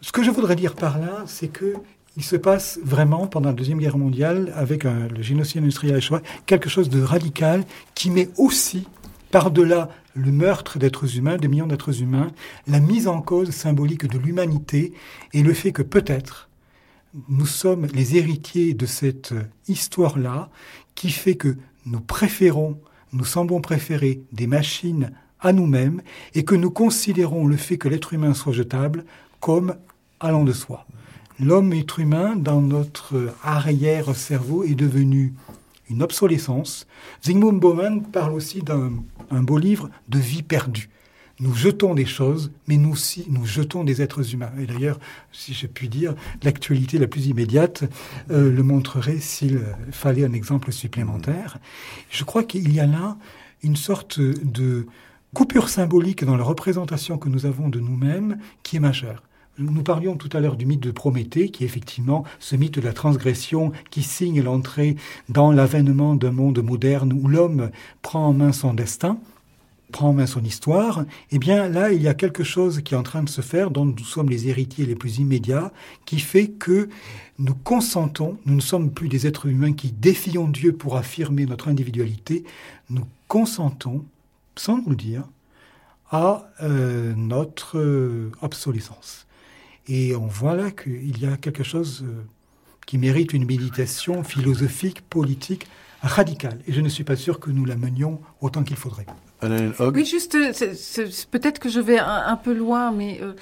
Ce que je voudrais dire par là, c'est que il se passe vraiment pendant la Deuxième Guerre mondiale, avec le génocide industriel quelque chose de radical qui met aussi par-delà le meurtre d'êtres humains, de millions d'êtres humains, la mise en cause symbolique de l'humanité et le fait que peut-être nous sommes les héritiers de cette histoire-là qui fait que nous préférons, nous semblons préférer des machines à nous-mêmes et que nous considérons le fait que l'être humain soit jetable comme allant de soi. L'homme être humain, dans notre arrière-cerveau, est devenu une obsolescence. Zygmunt Bauman parle aussi d'un beau livre de vie perdue. Nous jetons des choses, mais nous aussi, nous jetons des êtres humains. Et d'ailleurs, si je puis dire, l'actualité la plus immédiate euh, le montrerait s'il fallait un exemple supplémentaire. Je crois qu'il y a là une sorte de coupure symbolique dans la représentation que nous avons de nous-mêmes qui est majeure. Nous parlions tout à l'heure du mythe de Prométhée, qui est effectivement ce mythe de la transgression qui signe l'entrée dans l'avènement d'un monde moderne où l'homme prend en main son destin, prend en main son histoire. Eh bien là, il y a quelque chose qui est en train de se faire, dont nous sommes les héritiers les plus immédiats, qui fait que nous consentons, nous ne sommes plus des êtres humains qui défions Dieu pour affirmer notre individualité, nous consentons, sans nous le dire, à euh, notre euh, obsolescence. Et on voit là qu'il y a quelque chose euh, qui mérite une méditation philosophique, politique, radicale. Et je ne suis pas sûr que nous la menions autant qu'il faudrait. Oui, juste, peut-être que je vais un, peu loin, mais euh,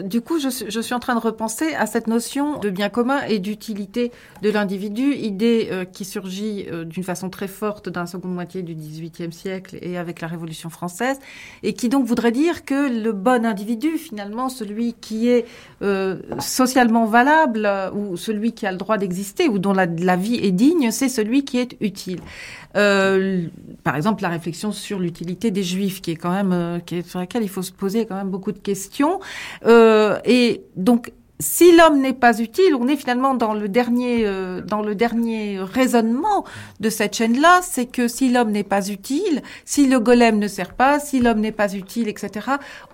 du coup, je, suis en train de repenser à cette notion de bien commun et d'utilité de l'individu, idée euh, qui surgit euh, d'une façon très forte dans la seconde moitié du XVIIIe siècle et avec la Révolution française, et qui donc voudrait dire que le bon individu, finalement, celui qui est euh, socialement valable ou celui qui a le droit d'exister ou dont la, vie est digne, c'est celui qui est utile. par exemple, la réflexion sur l'utilité des Juifs, qui est quand même, sur laquelle il faut se poser quand même beaucoup de questions. Et donc, si l'homme n'est pas utile, on est finalement dans le dernier, euh, dans le dernier raisonnement de cette chaîne-là, c'est que si l'homme n'est pas utile, si le golem ne sert pas, si l'homme n'est pas utile, etc.,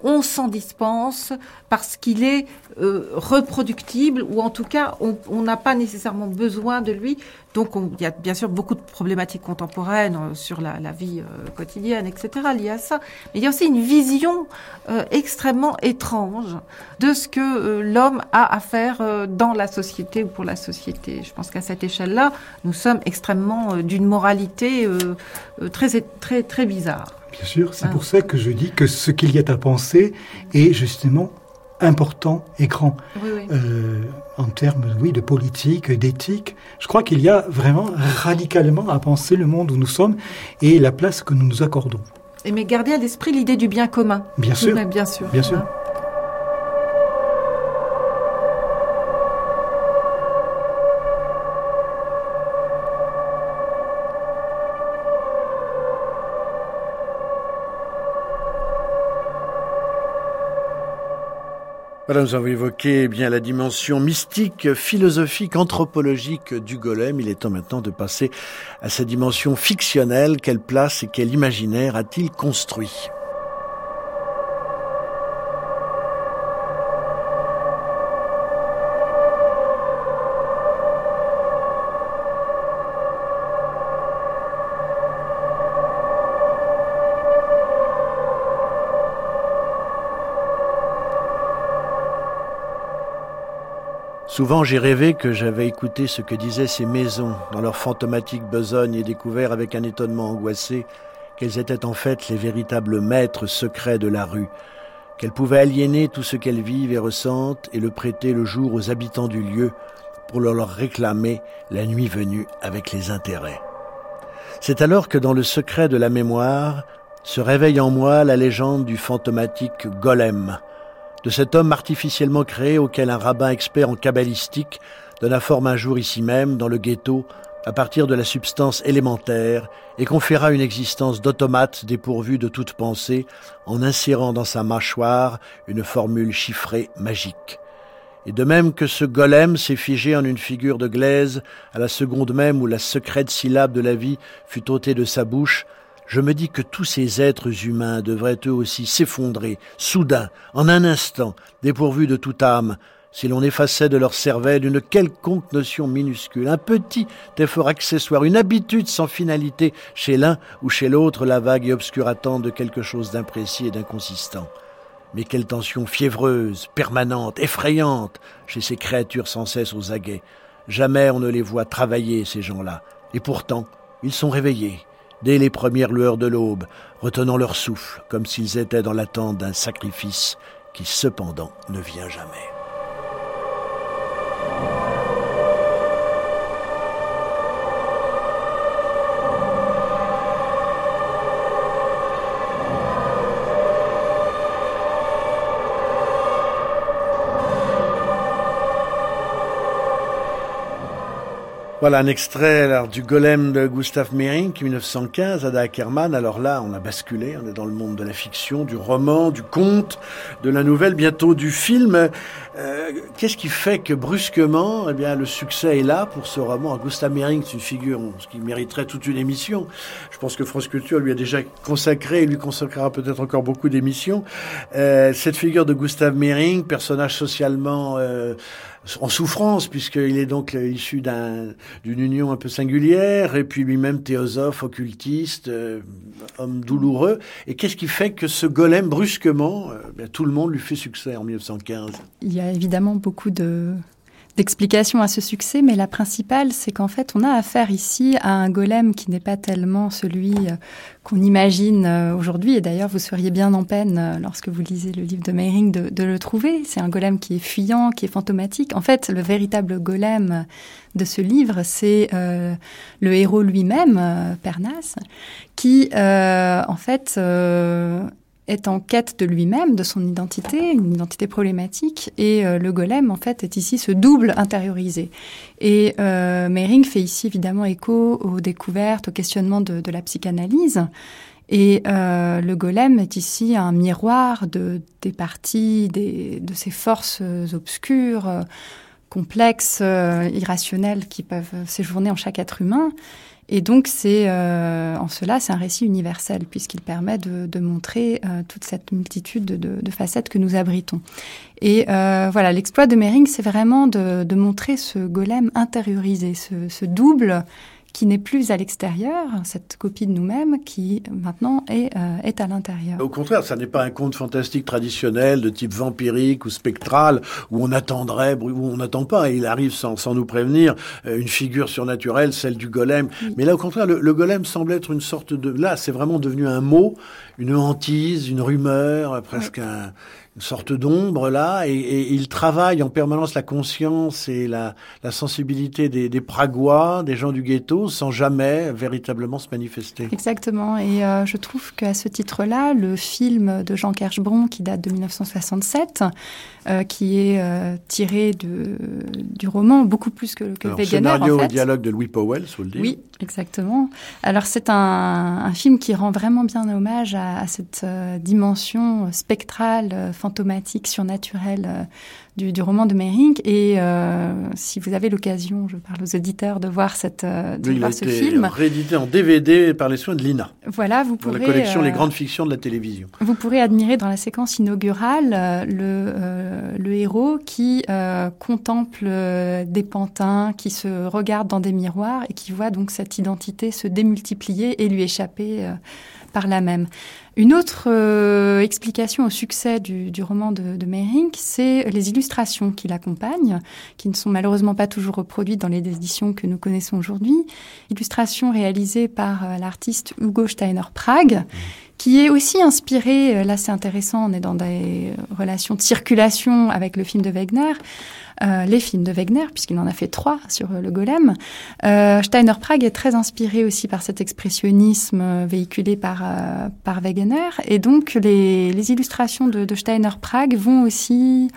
on s'en dispense parce qu'il est euh, reproductible ou en tout cas on n'a pas nécessairement besoin de lui donc il y a bien sûr beaucoup de problématiques contemporaines euh, sur la, vie euh, quotidienne, etc. liées à ça. Mais il y a aussi une vision euh, extrêmement étrange de ce que l'homme a à faire dans la société ou pour la société. Je pense qu'à cette échelle-là, nous sommes extrêmement d'une moralité très, très, très bizarre. Bien sûr, c'est pour ça que je dis que ce qu'il y a à penser est justement important et grand euh, en termes oui, de politique, d'éthique. Je crois qu'il y a vraiment radicalement à penser le monde où nous sommes et la place que nous nous accordons. Et mais garder à l'esprit l'idée du bien commun. Bien sûr. bien sûr. Bien sûr. Voilà, nous avons évoqué eh bien la dimension mystique, philosophique, anthropologique du golem. Il est temps maintenant de passer à sa dimension fictionnelle. Quelle place et quel imaginaire a-t-il construit? Souvent j'ai rêvé que j'avais écouté ce que disaient ces maisons dans leur fantomatique besogne et découvert avec un étonnement angoissé qu'elles étaient en fait les véritables maîtres secrets de la rue, qu'elles pouvaient aliéner tout ce qu'elles vivent et ressentent et le prêter le jour aux habitants du lieu pour le leur réclamer la nuit venue avec les intérêts. C'est alors que dans le secret de la mémoire se réveille en moi la légende du fantomatique golem, de cet homme artificiellement créé auquel un rabbin expert en kabbalistique donna forme un jour ici même, dans le ghetto, à partir de la substance élémentaire, et conféra une existence d'automate dépourvu de toute pensée, en insérant dans sa mâchoire une formule chiffrée magique. Et de même que ce golem s'est figé en une figure de glaise, à la seconde même où la secrète syllabe de la vie fut ôtée de sa bouche, je me dis que tous ces êtres humains devraient eux aussi s'effondrer, soudain, en un instant, dépourvus de toute âme, si l'on effaçait de leur cervelle une quelconque notion minuscule, un petit effort accessoire, une habitude sans finalité chez l'un ou chez l'autre, la vague et obscure attente de quelque chose d'imprécis et d'inconsistant. Mais quelle tension fiévreuse, permanente, effrayante chez ces créatures sans cesse aux aguets. Jamais on ne les voit travailler, ces gens-là. Et pourtant, ils sont réveillés, dès les premières lueurs de l'aube, retenant leur souffle, comme s'ils étaient dans l'attente d'un sacrifice qui cependant ne vient jamais. Voilà un extrait du Golem de Gustav Meyrink, 1915, Ada Ackerman. Alors là, on a basculé, on est dans le monde de la fiction, du roman, du conte, de la nouvelle, bientôt du film. Euh, qu'est-ce qui fait que brusquement, eh bien, le succès est là pour ce roman? Gustav Meyrink, c'est une figure qui mériterait toute une émission. Je pense que France Culture lui a déjà consacré et lui consacrera peut-être encore beaucoup d'émissions. Euh, cette figure de Gustav Meyrink, personnage socialement euh, en souffrance, puisqu'il est donc issu d'une union un peu singulière, et puis lui-même théosophe, occultiste, euh, homme douloureux. Et qu'est-ce qui fait que ce golem, brusquement, euh, tout le monde lui fait succès en 1915 Il y a évidemment beaucoup de d'explication à ce succès, mais la principale, c'est qu'en fait, on a affaire ici à un golem qui n'est pas tellement celui euh, qu'on imagine euh, aujourd'hui. Et d'ailleurs, vous seriez bien en peine, euh, lorsque vous lisez le livre de Meiring, de, le trouver. C'est un golem qui est fuyant, qui est fantomatique. En fait, le véritable golem de ce livre, c'est le héros lui-même, Pernas, qui, en fait, est en quête de lui-même, de son identité, une identité problématique, et euh, le golem, en fait, est ici ce double intériorisé. Et euh, Mehring fait ici évidemment écho aux découvertes, aux questionnements de, la psychanalyse. Et euh, le golem est ici un miroir de, des parties, des, de ces forces obscures, euh, complexes, euh, irrationnelles qui peuvent séjourner en chaque être humain. Et donc, c'est euh, en cela, c'est un récit universel puisqu'il permet de, montrer euh, toute cette multitude de, facettes que nous abritons. Et euh, voilà, l'exploit de Mering, c'est vraiment de, de, montrer ce golem intériorisé, ce, ce double qui n'est plus à l'extérieur, cette copie de nous-mêmes qui maintenant est, euh, est à l'intérieur. Au contraire, ça n'est pas un conte fantastique traditionnel de type vampirique ou spectral où on attendrait, où on n'attend pas, et il arrive sans, sans nous prévenir, euh, une figure surnaturelle, celle du golem. Mais là, au contraire, le, le, golem semble être une sorte de... Là, c'est vraiment devenu un mot, une hantise, une rumeur, presque un une sorte d'ombre là, et, et, il travaille en permanence la conscience et la, la sensibilité des, des, Pragois, des gens du ghetto, sans jamais véritablement se manifester. Exactement, et euh, je trouve qu'à ce titre-là, le film de Jean Kershbron, qui date de 1967, euh, qui est euh, tiré de, du roman, beaucoup plus que, que Alors, Wegener. Scénario en fait. au dialogue de Louis Powell, faut le dire. Oui, exactement. Alors c'est un, un, film qui rend vraiment bien hommage à, à cette euh, dimension spectrale, euh, fantomatique, surnaturelle euh, du, du, roman de Mehring. Et euh, si vous avez l'occasion, je parle aux auditeurs, de voir, cette, de oui, voir ce film. réédité en DVD par les soins de l'INA. Voilà, vous pourrez... Dans la collection Les Grandes Fictions de la télévision. Vous pourrez admirer dans la séquence inaugurale le, le héros qui contemple des pantins, qui se regarde dans des miroirs et qui voit donc cette identité se démultiplier et lui échapper euh, par là même. Une autre euh, explication au succès du, du roman de, de c'est les illustrations qui l'accompagnent, qui ne sont malheureusement pas toujours reproduites dans les éditions que nous connaissons aujourd'hui. Illustrations réalisées par euh, l'artiste Hugo Steiner Prague, qui est aussi inspiré, là c'est intéressant, on est dans des relations de circulation avec le film de Wegner, euh, les films de Wegner, puisqu'il en a fait trois sur le golem. Euh, Steiner Prague est très inspiré aussi par cet expressionnisme véhiculé par, euh, par Wegener. Et donc, les, les illustrations de, de, Steiner Prague vont aussi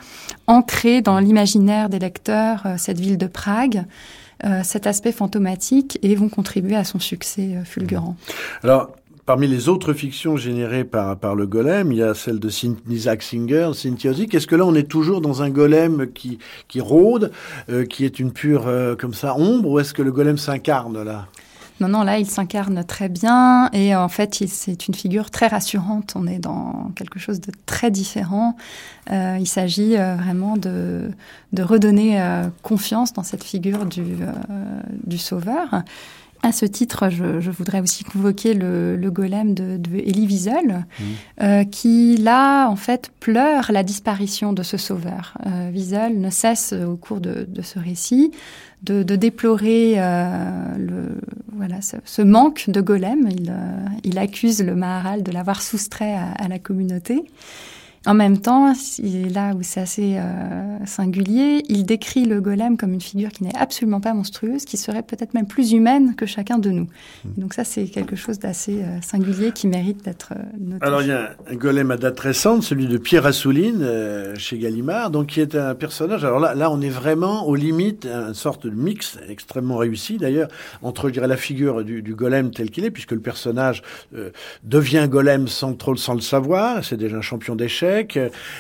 ancrer dans l'imaginaire des lecteurs euh, cette ville de Prague. Euh, cet aspect fantomatique et vont contribuer à son succès fulgurant. Alors, Parmi les autres fictions générées par, le golem, il y a celle de Isaac Singer, Syntiotique. Est-ce que là, on est toujours dans un golem qui, qui rôde, euh, qui est une pure, euh, comme ça, ombre, ou est-ce que le golem s'incarne là? Non, non, là, il s'incarne très bien et en fait, c'est une figure très rassurante. On est dans quelque chose de très différent. Euh, il s'agit vraiment de, redonner confiance dans cette figure du, du sauveur. À ce titre, je, je, voudrais aussi convoquer le, le golem de, de Elie Wiesel, mmh. euh, qui là, en fait, pleure la disparition de ce sauveur. Euh, Wiesel ne cesse au cours de, de ce récit de, de déplorer euh, le, voilà, ce, ce, manque de golem. Il, euh, il accuse le Maharal de l'avoir soustrait à, à la communauté. En même temps, là où c'est assez euh, singulier, il décrit le golem comme une figure qui n'est absolument pas monstrueuse, qui serait peut-être même plus humaine que chacun de nous. Mmh. donc ça, c'est quelque chose d'assez euh, singulier qui mérite d'être euh, noté. Alors il y a un golem à date récente, celui de Pierre Assouline euh, chez Gallimard, donc qui est un personnage. Alors là, là, on est vraiment aux limites, une sorte de mix extrêmement réussi d'ailleurs entre, je dirais, la figure du, du golem tel qu'il est, puisque le personnage devient golem sans trop sans le savoir. C'est déjà un champion d'échecs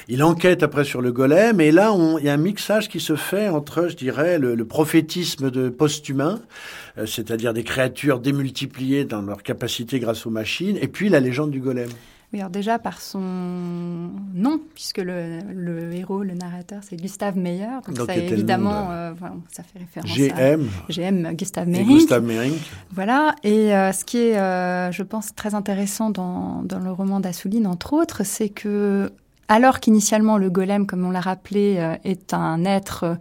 il enquête après sur le golem, et là, il y a un mixage qui se fait entre, je dirais, le, le prophétisme de post-humain, euh, c'est-à-dire des créatures démultipliées dans leur capacité grâce aux machines, et puis la légende du golem. Oui, alors déjà par son nom, puisque le, le héros, le narrateur, c'est Gustave Meyer. Donc, donc ça, évidemment, euh, voilà, ça fait référence GM. à GM Gustave Meyer. Gustave Meyer. Voilà. Et euh, ce qui est, euh, je pense, très intéressant dans, dans le roman d'Assouline, entre autres, c'est que alors qu'initialement le golem, comme on l'a rappelé, euh, est un être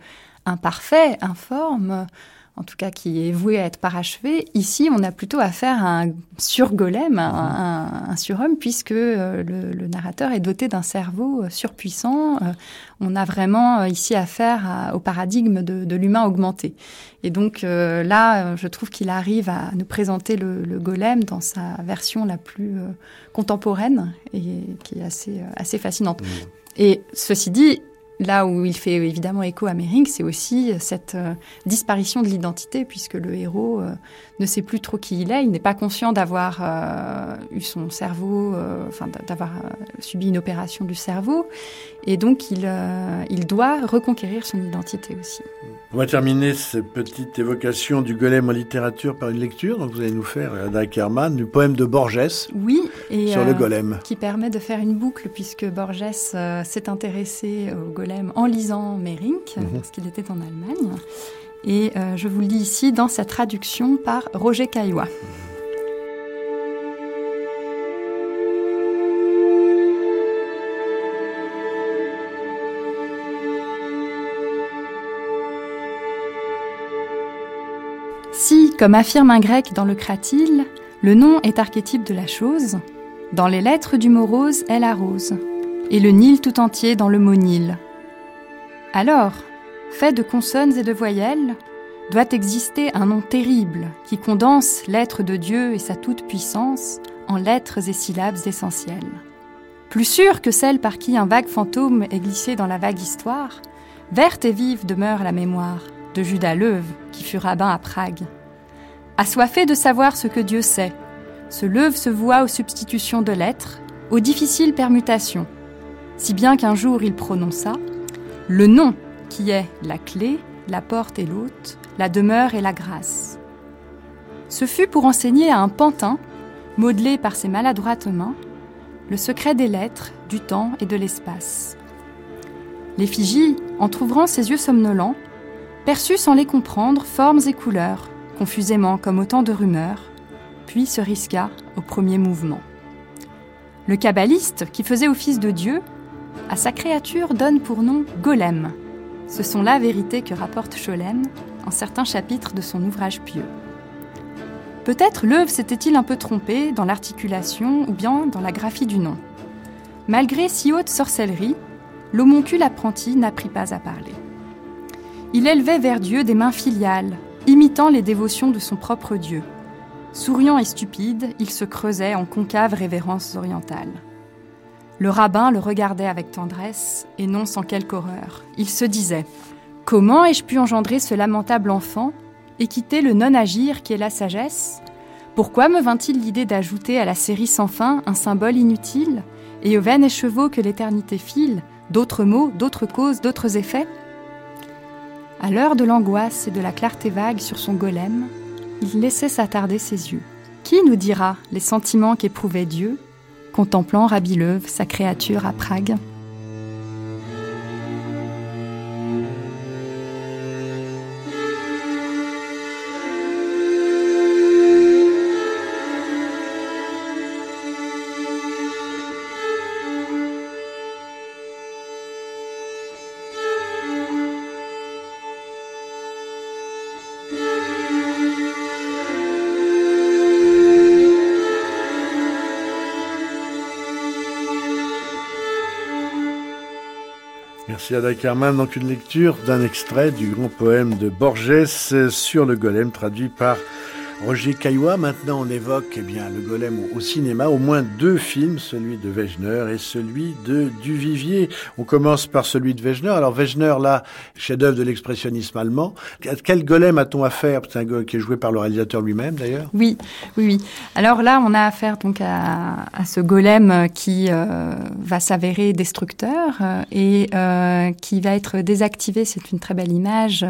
imparfait, informe, en tout cas qui est voué à être parachevé. Ici, on a plutôt affaire à un surgolem, un, un, un surhomme, puisque euh, le, le, narrateur est doté d'un cerveau surpuissant. Euh, on a vraiment euh, ici affaire à, au paradigme de, de l'humain augmenté. Et donc euh, là, je trouve qu'il arrive à nous présenter le, le, golem dans sa version la plus euh, contemporaine et qui est assez, assez fascinante. Mmh. Et ceci dit, là où il fait évidemment écho à Mering, c'est aussi cette euh, disparition de l'identité, puisque le héros euh, ne sait plus trop qui il est, il n'est pas conscient d'avoir euh, eu son cerveau, euh, enfin d'avoir euh, subi une opération du cerveau, et donc il, euh, il doit reconquérir son identité aussi. On va terminer cette petite évocation du golem en littérature par une lecture. Donc vous allez nous faire, Ada Kerman, du poème de Borges oui, et, sur le golem. qui permet de faire une boucle, puisque Borges s'est intéressé au golem en lisant Mérink, mm -hmm. parce qu'il était en Allemagne. Et euh, je vous le dis ici dans sa traduction par Roger Caillois. Si, comme affirme un grec dans le Cratyle, le nom est archétype de la chose, dans les lettres du mot rose est la rose, et le Nil tout entier dans le mot Nil. Alors, fait de consonnes et de voyelles, doit exister un nom terrible qui condense l'être de Dieu et sa toute-puissance en lettres et syllabes essentielles. Plus sûre que celle par qui un vague fantôme est glissé dans la vague histoire, verte et vive demeure la mémoire de Judas Leuve qui fut rabbin à Prague. Assoiffé de savoir ce que Dieu sait, ce Leuve se voit aux substitutions de lettres, aux difficiles permutations, si bien qu'un jour il prononça le nom qui est la clé, la porte et l'hôte, la demeure et la grâce. Ce fut pour enseigner à un pantin, modelé par ses maladroites mains, le secret des lettres, du temps et de l'espace. L'effigie, en trouvrant ses yeux somnolents, perçut sans les comprendre formes et couleurs, confusément comme autant de rumeurs, puis se risqua au premier mouvement. Le kabbaliste, qui faisait office de Dieu, à sa créature donne pour nom Golem, ce sont là vérités que rapporte Cholem en certains chapitres de son ouvrage pieux. Peut-être l'œuvre s'était-il un peu trompé dans l'articulation ou bien dans la graphie du nom. Malgré si haute sorcellerie, l'homoncule apprenti n'apprit pas à parler. Il élevait vers Dieu des mains filiales, imitant les dévotions de son propre Dieu. Souriant et stupide, il se creusait en concave révérence orientale. Le rabbin le regardait avec tendresse, et non sans quelque horreur. Il se disait Comment ai-je pu engendrer ce lamentable enfant et quitter le non-agir qui est la sagesse? Pourquoi me vint-il l'idée d'ajouter à la série sans fin un symbole inutile et aux vaines chevaux que l'éternité file, d'autres mots, d'autres causes, d'autres effets? À l'heure de l'angoisse et de la clarté vague sur son golem, il laissait s'attarder ses yeux. Qui nous dira les sentiments qu'éprouvait Dieu, contemplant Rabileuve, sa créature à Prague? Donc une lecture d'un extrait du grand poème de Borges sur le golem traduit par Roger Caillois, maintenant on évoque eh bien, le golem au cinéma, au moins deux films, celui de Wegener et celui de Duvivier. On commence par celui de Wegener. Alors Wegener, là, chef-d'œuvre de l'expressionnisme allemand. Quel golem a-t-on affaire C'est un golem qui est joué par le réalisateur lui-même d'ailleurs Oui, oui, oui. Alors là, on a affaire donc à, ce golem qui euh, va s'avérer destructeur euh, et euh, qui va être désactivé. C'est une très belle image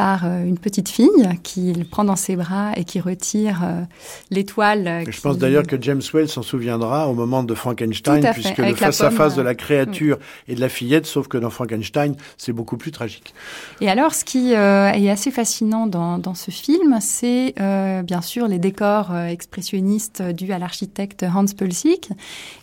par euh, une petite fille qu'il prend dans ses bras et qui retire euh, l'étoile. Je pense d'ailleurs que James Whale s'en souviendra au moment de Frankenstein, puisque le face-à-face de la créature et de la fillette, sauf que dans Frankenstein, c'est beaucoup plus tragique. Et alors, ce qui euh, est assez fascinant dans, dans ce film, c'est bien sûr les décors expressionnistes dus à l'architecte Hans Pulsik.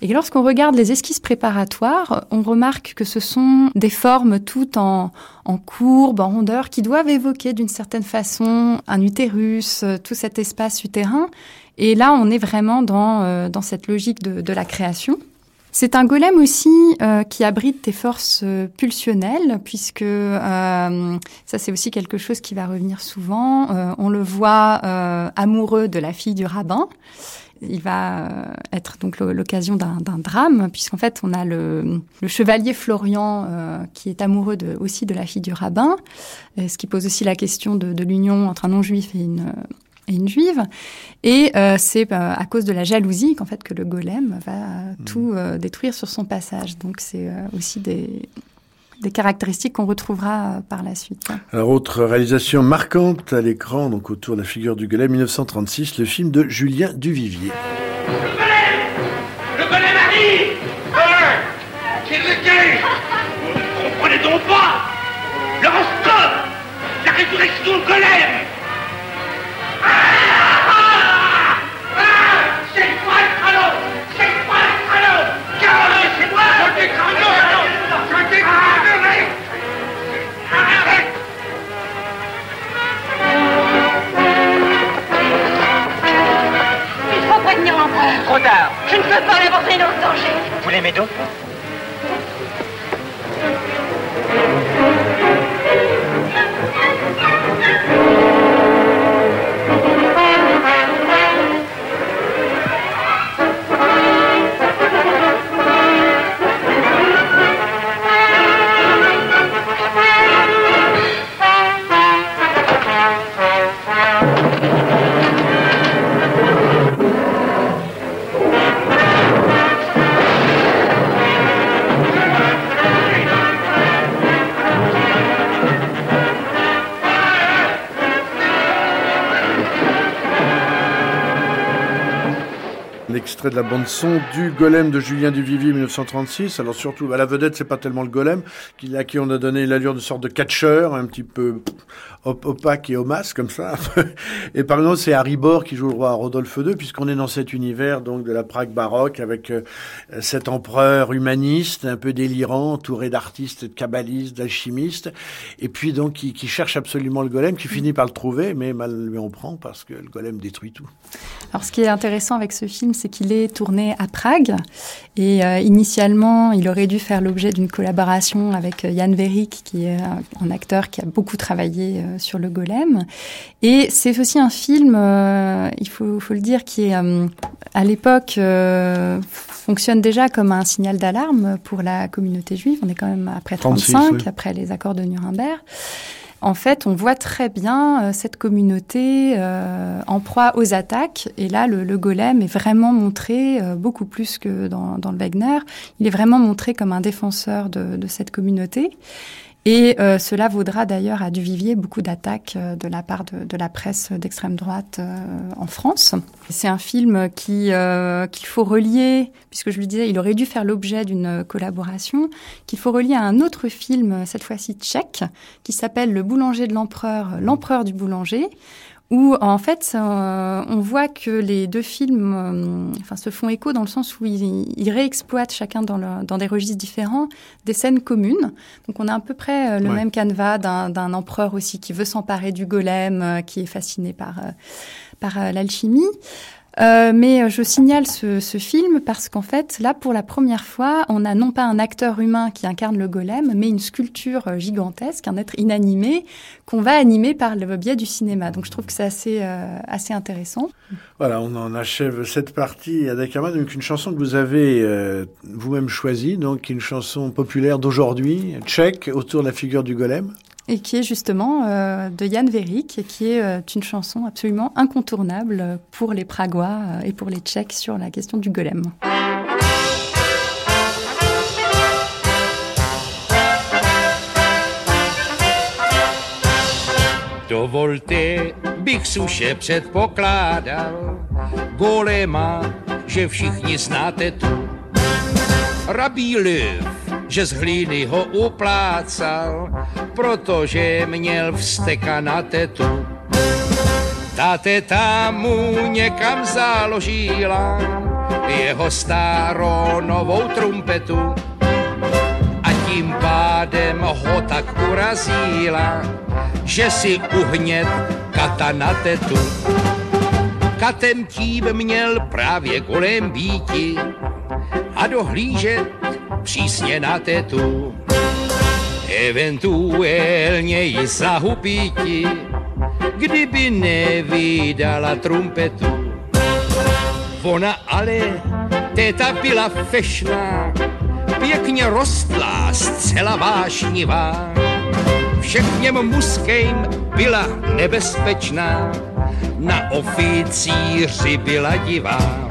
Et lorsqu'on regarde les esquisses préparatoires, on remarque que ce sont des formes toutes en, en courbe, en rondeur, qui doivent évoquer d'une certaine façon un utérus, euh, tout cet espace utérin. Et là, on est vraiment dans, euh, dans cette logique de, de la création. C'est un golem aussi euh, qui abrite des forces pulsionnelles, puisque ça c'est aussi quelque chose qui va revenir souvent. On le voit amoureux de la fille du rabbin il va euh, être donc l'occasion d'un drame, puisqu'en fait, on a le, chevalier Florian euh, qui est amoureux de, aussi de la fille du rabbin, euh, ce qui pose aussi la question de, l'union entre un non-juif et une, et une juive. Et c'est à cause de la jalousie qu'en fait que le golem va mmh. tout détruire sur son passage. Donc c'est aussi des, des caractéristiques qu'on retrouvera euh, par la suite. Alors, autre réalisation marquante à l'écran, donc autour de la figure du golem, 1936, le film de Julien Duvivier. Le golem Le golem arrive hein C'est lequel Vous ne comprenez donc pas L'horoscope La résurrection du golem Trop tard. Je ne peux pas l'aborder dans le danger. Vous l'aimez donc? Extrait de la bande son du Golem de Julien Duvivier 1936. Alors surtout, bah, la vedette, c'est pas tellement le Golem, à qui on a donné l'allure de sorte de catcheur, un petit peu opaque et homasse comme ça. [LAUGHS] et par exemple, c'est Harry Bor qui joue le roi Rodolphe II, puisqu'on est dans cet univers donc de la Prague baroque avec euh, cet empereur humaniste, un peu délirant, entouré d'artistes, de kabbalistes, d'alchimistes, et puis donc qui, cherche absolument le golem, qui finit par le trouver, mais mal lui en prend parce que le golem détruit tout. Alors ce qui est intéressant avec ce film, c'est qu'il est tourné à Prague, et euh, initialement, il aurait dû faire l'objet d'une collaboration avec euh, Jan Verik, qui est un acteur qui a beaucoup travaillé sur le golem. Et c'est aussi un film, euh, il faut, faut, le dire, qui est euh, à l'époque euh, fonctionne déjà comme un signal d'alarme pour la communauté juive. On est quand même après 35, après les accords de Nuremberg. En fait, on voit très bien cette communauté en proie aux attaques. Et là, le, golem est vraiment montré beaucoup plus que dans, dans, le Wegner. Il est vraiment montré comme un défenseur de, de cette communauté. Et euh, cela vaudra d'ailleurs à Duvivier beaucoup d'attaques euh, de la part de, la presse d'extrême droite euh, en France. C'est un film qui qu'il faut relier, puisque je lui disais, il aurait dû faire l'objet d'une collaboration, qu'il faut relier à un autre film, cette fois-ci tchèque, qui s'appelle Le boulanger de l'empereur, l'empereur du boulanger, où en fait euh, on voit que les deux films euh, enfin, se font écho dans le sens où ils, réexploitent chacun dans, le, dans, des registres différents des scènes communes. Donc on a à peu près euh, le même canevas d'un empereur aussi qui veut s'emparer du golem, qui est fasciné par, par l'alchimie. Euh, mais euh, je signale ce, ce film parce qu'en fait, là, pour la première fois, on a non pas un acteur humain qui incarne le golem, mais une sculpture euh, gigantesque, un être inanimé qu'on va animer par le biais du cinéma. Donc je trouve que c'est assez, assez intéressant. Voilà, on en achève cette partie avec donc une chanson que vous avez vous-même choisie, donc une chanson populaire d'aujourd'hui, tchèque, autour de la figure du golem et qui est justement euh, de Yann Verik, et qui est euh, une chanson absolument incontournable pour les Pragois euh, et pour les Tchèques sur la question du golem. Že z hlíny ho uplácal, protože měl vsteka na tetu. Ta teta mu někam založila jeho starou novou trumpetu a tím pádem ho tak urazila, že si uhnět kata na tetu. Katem tím měl právě kolem býti a dohlížet přísně na tetu. Eventuálně ji zahubíti, kdyby nevydala trumpetu. Ona ale, teta byla fešná, pěkně rostlá, zcela vášnivá. Všechněm muským byla nebezpečná, na oficíři byla divá.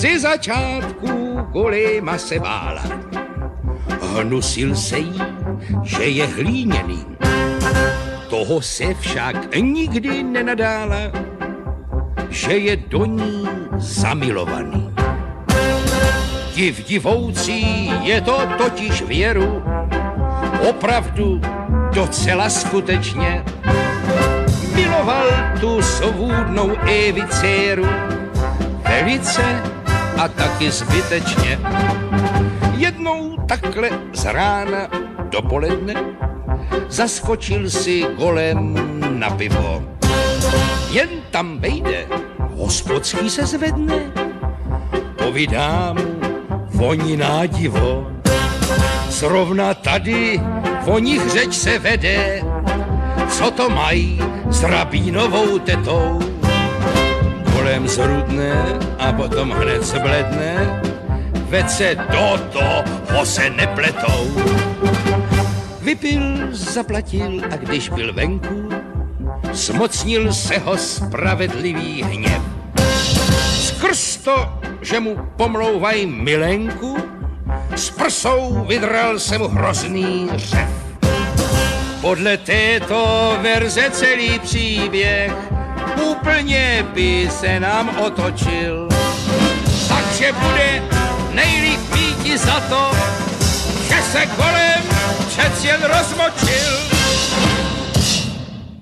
Ze začátku golema se bála. Hnusil se jí, že je hlíněný. Toho se však nikdy nenadála, že je do ní zamilovaný. Div divoucí je to totiž věru, opravdu docela skutečně. Miloval tu svůdnou Evicéru velice a taky zbytečně. Jednou takhle z rána dopoledne zaskočil si golem na pivo. Jen tam vejde, hospodský se zvedne, povídá mu voní nádivo. Zrovna tady o nich řeč se vede, co to mají s rabínovou tetou kolem zrudne a potom hned zbledne, veď se do toho se nepletou. Vypil, zaplatil a když byl venku, smocnil se ho spravedlivý hněv. Skrz to, že mu pomlouvají milenku, s prsou vydral se mu hrozný řev. Podle této verze celý příběh úplně by se nám otočil. Takže bude nejlíp mít za to, že se kolem přec jen rozmočil.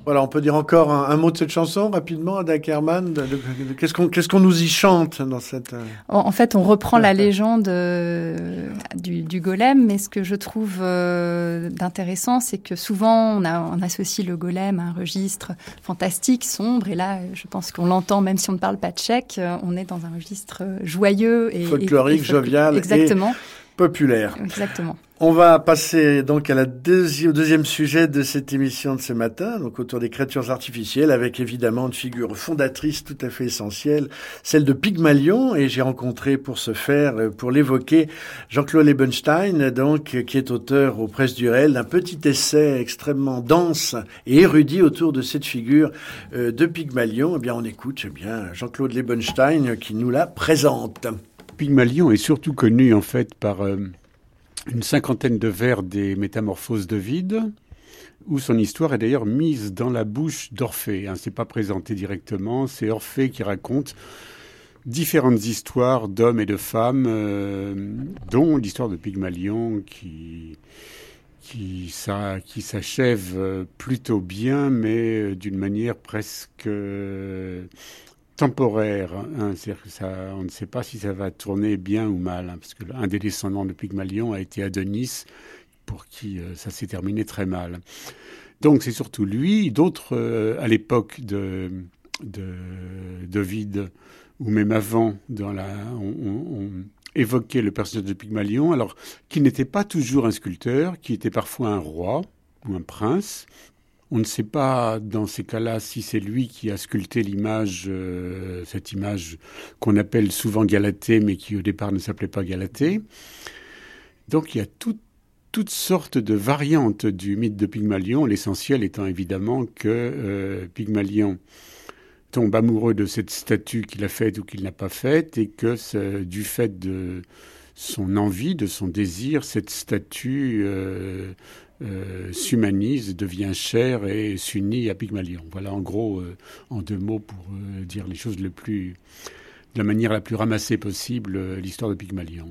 Voilà, on peut dire encore un, un mot de cette chanson rapidement, Ada Kerman. Qu'est-ce qu'on qu'est-ce qu'on nous y chante dans cette euh, En, fait, on reprend la légende euh, du, du, golem, mais ce que je trouve euh, d'intéressant, c'est que souvent on, a, on associe le golem à un registre fantastique, sombre, et là, je pense qu'on l'entend, même si on ne parle pas tchèque, on est dans un registre joyeux et folklorique, et, et jovial, exactement. Et populaire. Exactement. On va passer donc à la deuxième, au deuxième sujet de cette émission de ce matin, donc autour des créatures artificielles, avec évidemment une figure fondatrice tout à fait essentielle, celle de Pygmalion, et j'ai rencontré pour ce faire, pour l'évoquer, Jean-Claude Lebenstein, donc qui est auteur aux Presses du Réel d'un petit essai extrêmement dense et érudit autour de cette figure euh, de Pygmalion. Eh bien, on écoute eh bien Jean-Claude Lebenstein qui nous la présente. Pygmalion est surtout connu en fait par euh une cinquantaine de vers des Métamorphoses de vide, où son histoire est d'ailleurs mise dans la bouche d'Orphée. Hein, c'est pas présenté directement, c'est Orphée qui raconte différentes histoires d'hommes et de femmes, euh, dont l'histoire de Pygmalion qui qui, ça, qui s'achève euh, plutôt bien, mais d'une manière presque temporaire. Hein, on ne sait pas si ça va tourner bien ou mal, hein, parce que un des descendants de Pygmalion a été Adonis, pour qui ça s'est terminé très mal. Donc c'est surtout lui, d'autres à l'époque de, de, de ou même avant, dans la, on, évoquait le personnage de Pygmalion, alors qui n'était pas toujours un sculpteur, qui était parfois un roi ou un prince. On ne sait pas dans ces cas-là si c'est lui qui a sculpté l'image, euh, cette image qu'on appelle souvent Galatée, mais qui au départ ne s'appelait pas Galatée. Donc il y a toutes sortes de variantes du mythe de Pygmalion, l'essentiel étant évidemment que euh, Pygmalion tombe amoureux de cette statue qu'il a faite ou qu'il n'a pas faite, et que du fait de son envie, de son désir, cette statue euh, euh, s'humanise, devient chère et s'unit à Pygmalion. Voilà en gros, euh, en deux mots, pour dire les choses le plus, de la manière la plus ramassée possible, l'histoire de Pygmalion.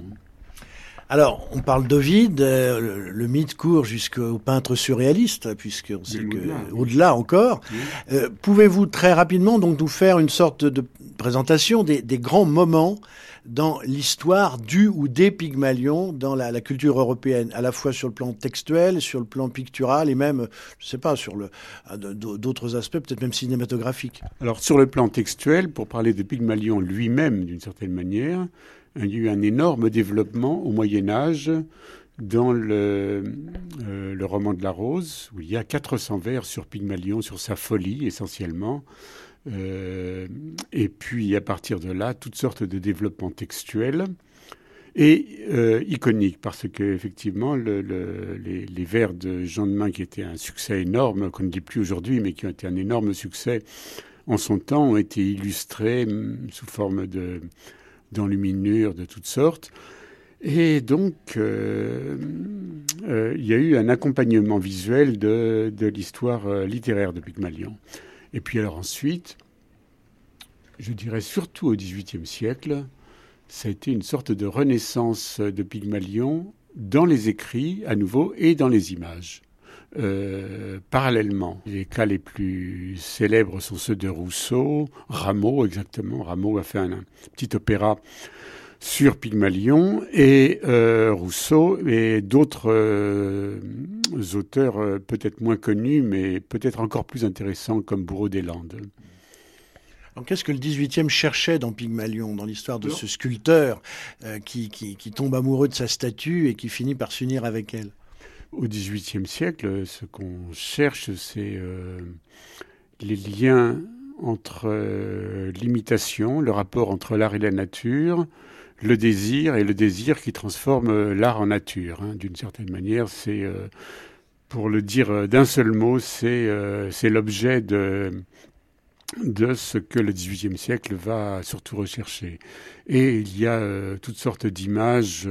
Alors, on parle d'Ovide, euh, le, mythe court jusqu'au peintre surréaliste, puisqu'on sait que au-delà encore. Euh, pouvez-vous très rapidement donc nous faire une sorte de présentation des, grands moments dans l'histoire du ou des Pygmalions dans la, culture européenne, à la fois sur le plan textuel, sur le plan pictural et même, je ne sais pas, sur le d'autres aspects, peut-être même cinématographiques. Alors sur le plan textuel, pour parler de Pygmalion lui-même d'une certaine manière, il y a eu un énorme développement au Moyen Âge dans le, euh, le, roman de la Rose, où il y a 400 vers sur Pygmalion, sur sa folie essentiellement. Euh, et puis à partir de là, toutes sortes de développements textuels et euh, iconiques, parce que effectivement, le, les, vers de Jean de Main, qui étaient un succès énorme, qu'on ne dit plus aujourd'hui, mais qui ont été un énorme succès en son temps, ont été illustrés mm, sous forme de d'enluminures de toutes sortes. Et donc, euh, il y a eu un accompagnement visuel de, l'histoire euh, littéraire de Pygmalion. Et puis alors ensuite, je dirais surtout au XVIIIe siècle, ça a été une sorte de renaissance de Pygmalion dans les écrits à nouveau et dans les images. Euh, parallèlement. Les cas les plus célèbres sont ceux de Rousseau, Rameau exactement. Rameau a fait un, petit opéra sur Pygmalion et euh, Rousseau et d'autres euh, auteurs peut-être moins connus mais peut-être encore plus intéressants comme Bourreau des Landes. Qu'est-ce que le 18e cherchait dans Pygmalion, dans l'histoire de ce sculpteur qui, qui tombe amoureux de sa statue et qui finit par s'unir avec elle? Au XVIIIe siècle, ce qu'on cherche, c'est euh, les liens entre euh, l'imitation, le rapport entre l'art et la nature, le désir et le désir qui transforme euh, l'art en nature. Hein. D'une certaine manière, c'est, pour le dire d'un seul mot, c'est, l'objet de, ce que le XVIIIe siècle va surtout rechercher. Et il y a toutes sortes d'images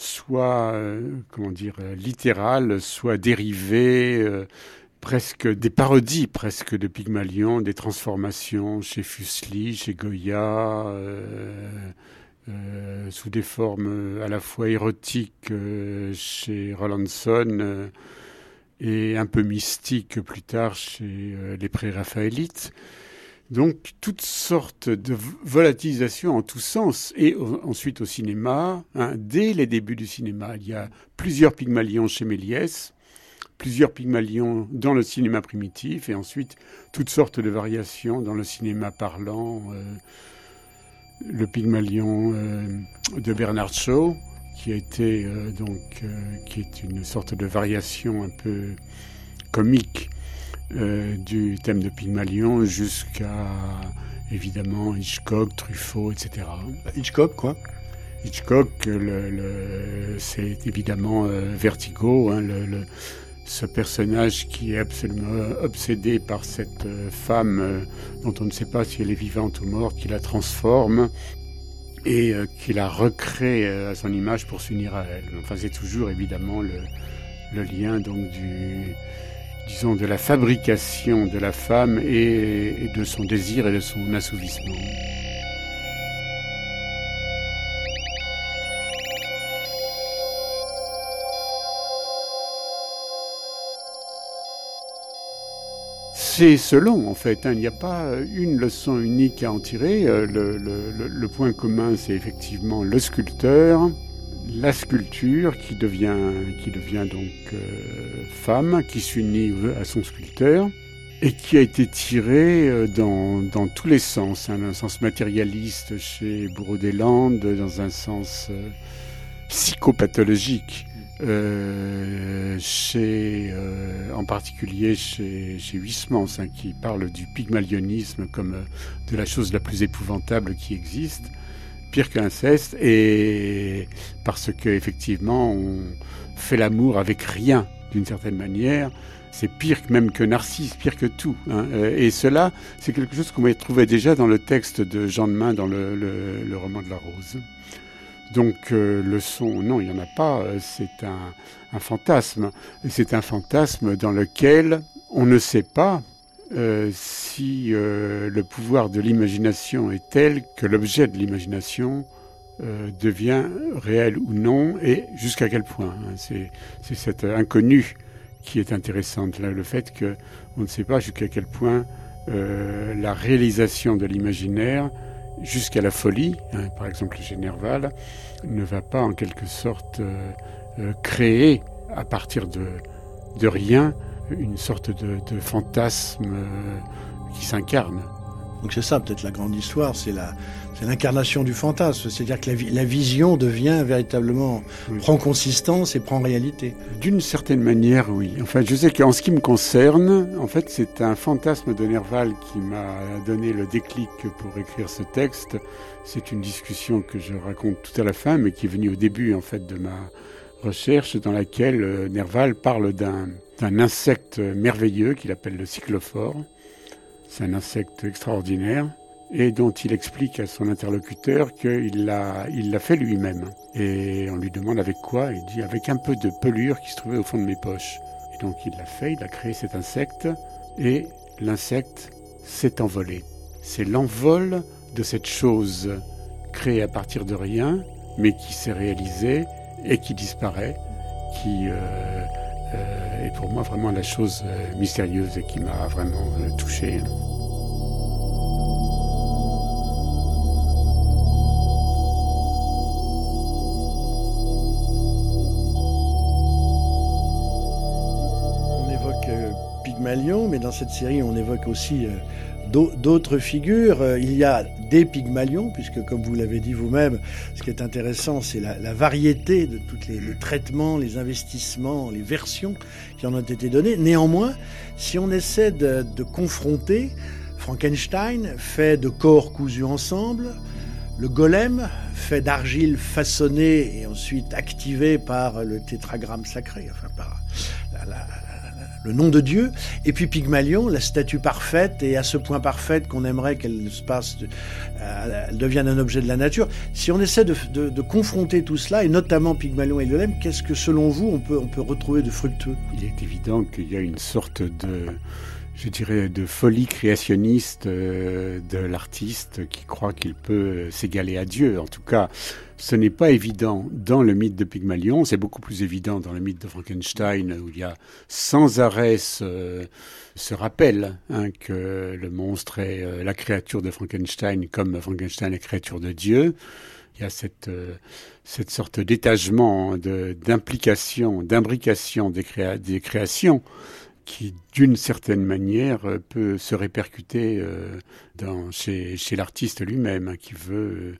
soit, euh, dire, euh, littérales, soit dérivées, euh, presque des parodies presque de Pygmalion, des transformations chez Fuseli, chez Goya, sous des formes à la fois érotiques chez Rollandson et un peu mystiques plus tard chez les pré-raphaélites. Donc toutes sortes de volatilisation en tous sens. Et ensuite au cinéma, hein, dès les débuts du cinéma, il y a plusieurs Pygmalions chez Méliès, plusieurs Pygmalions dans le cinéma primitif, et ensuite toutes sortes de variations dans le cinéma parlant. Euh, le Pygmalion euh, de Bernard Shaw, qui a été euh, donc qui est une sorte de variation un peu comique euh, du thème de Pygmalion jusqu'à évidemment Hitchcock, Truffaut, etc. Hitchcock, quoi? Hitchcock, le, c'est évidemment euh, Vertigo, hein, le, ce personnage qui est absolument obsédé par cette euh, femme dont on ne sait pas si elle est vivante ou morte, qui la transforme et qu'il a recréé à son image pour s'unir à elle. Enfin, c'est toujours évidemment le, lien donc disons, de la fabrication de la femme et de son désir et de son assouvissement. C'est selon, en fait. Hein. Il n'y a pas une leçon unique à en tirer. Euh, le, point commun, c'est effectivement le sculpteur, la sculpture qui devient, qui devient donc euh, femme, qui s'unit à son sculpteur et qui a été tirée euh, dans, tous les sens, hein, dans un sens matérialiste chez Bourreau des Landes, dans un sens euh, psychopathologique. Euh, chez, euh, en particulier chez, chez Huysmans, hein, qui parle du pygmalionisme comme de la chose la plus épouvantable qui existe pire que l'inceste, et parce qu'effectivement, on fait l'amour avec rien, d'une certaine manière. C'est pire même que Narcisse, pire que tout. Hein. Euh, et cela, c'est quelque chose qu'on trouvait déjà dans le texte de Jean de Main dans le, le, le roman de la Rose. Donc euh, le son, non, il n'y en a pas, euh, c'est un, fantasme. C'est un fantasme dans lequel on ne sait pas, euh, si le pouvoir de l'imagination est tel que l'objet de l'imagination devient réel ou non, et jusqu'à quel point. Hein. C'est cette inconnue qui est intéressante, là, le fait qu'on ne sait pas jusqu'à quel point la réalisation de l'imaginaire, jusqu'à la folie, hein, par exemple chez ne va pas en quelque sorte euh, créer à partir de, de rien une sorte de, de fantasme euh, qui s'incarne. Donc c'est ça peut-être la grande histoire, c'est la c'est l'incarnation du fantasme, c'est-à-dire que la, la, vision devient véritablement oui. prend consistance et prend réalité. D'une certaine manière, oui. Enfin, je sais qu'en ce qui me concerne, en fait, c'est un fantasme de Nerval qui m'a donné le déclic pour écrire ce texte. C'est une discussion que je raconte tout à la fin, mais qui est venue au début en fait de ma recherche, dans laquelle euh, Nerval parle d'un insecte merveilleux qu'il appelle le cyclophore. C'est un insecte extraordinaire et dont il explique à son interlocuteur qu'il l'a il l'a fait lui-même. Et on lui demande avec quoi Il dit avec un peu de pelure qui se trouvait au fond de mes poches. Et donc il l'a fait, il a créé cet insecte et l'insecte s'est envolé. C'est l'envol de cette chose créée à partir de rien, mais qui s'est réalisée et qui disparaît, qui euh, euh, est pour moi vraiment la chose euh, mystérieuse et qui m'a vraiment touché. Mais dans cette série, on évoque aussi euh, d'autres figures. Euh, il y a des Pygmalions, puisque comme vous l'avez dit vous-même, ce qui est intéressant, c'est la, variété de tous les, traitements, les investissements, les versions qui en ont été données. Néanmoins, si on essaie de, de confronter, Frankenstein fait de corps cousus ensemble, le golem, fait d'argile façonnée et ensuite activé par le tétragramme sacré, enfin par la, la, le nom de Dieu, et puis Pygmalion, la statue parfaite, et à ce point parfaite qu'on aimerait qu'elle se passe, euh, elle devienne un objet de la nature. Si on essaie de, de, de confronter tout cela, et notamment Pygmalion et le golem, qu'est-ce que selon vous on peut, on peut retrouver de fructueux? Il est évident qu'il y a une sorte de je dirais, de folie créationniste euh, de l'artiste qui croit qu'il peut s'égaler à Dieu. En tout cas, ce n'est pas évident dans le mythe de Pygmalion, c'est beaucoup plus évident dans le mythe de Frankenstein, où il y a sans arrêt ce, rappel hein, que le monstre est euh, la créature de Frankenstein, comme Frankenstein est créature de Dieu. Il y a cette, euh, cette sorte d'étagement, d'implication, d'imbrication des, créa des créations qui, d'une certaine manière, peut se répercuter euh, dans, chez, chez l'artiste lui-même, hein, qui veut,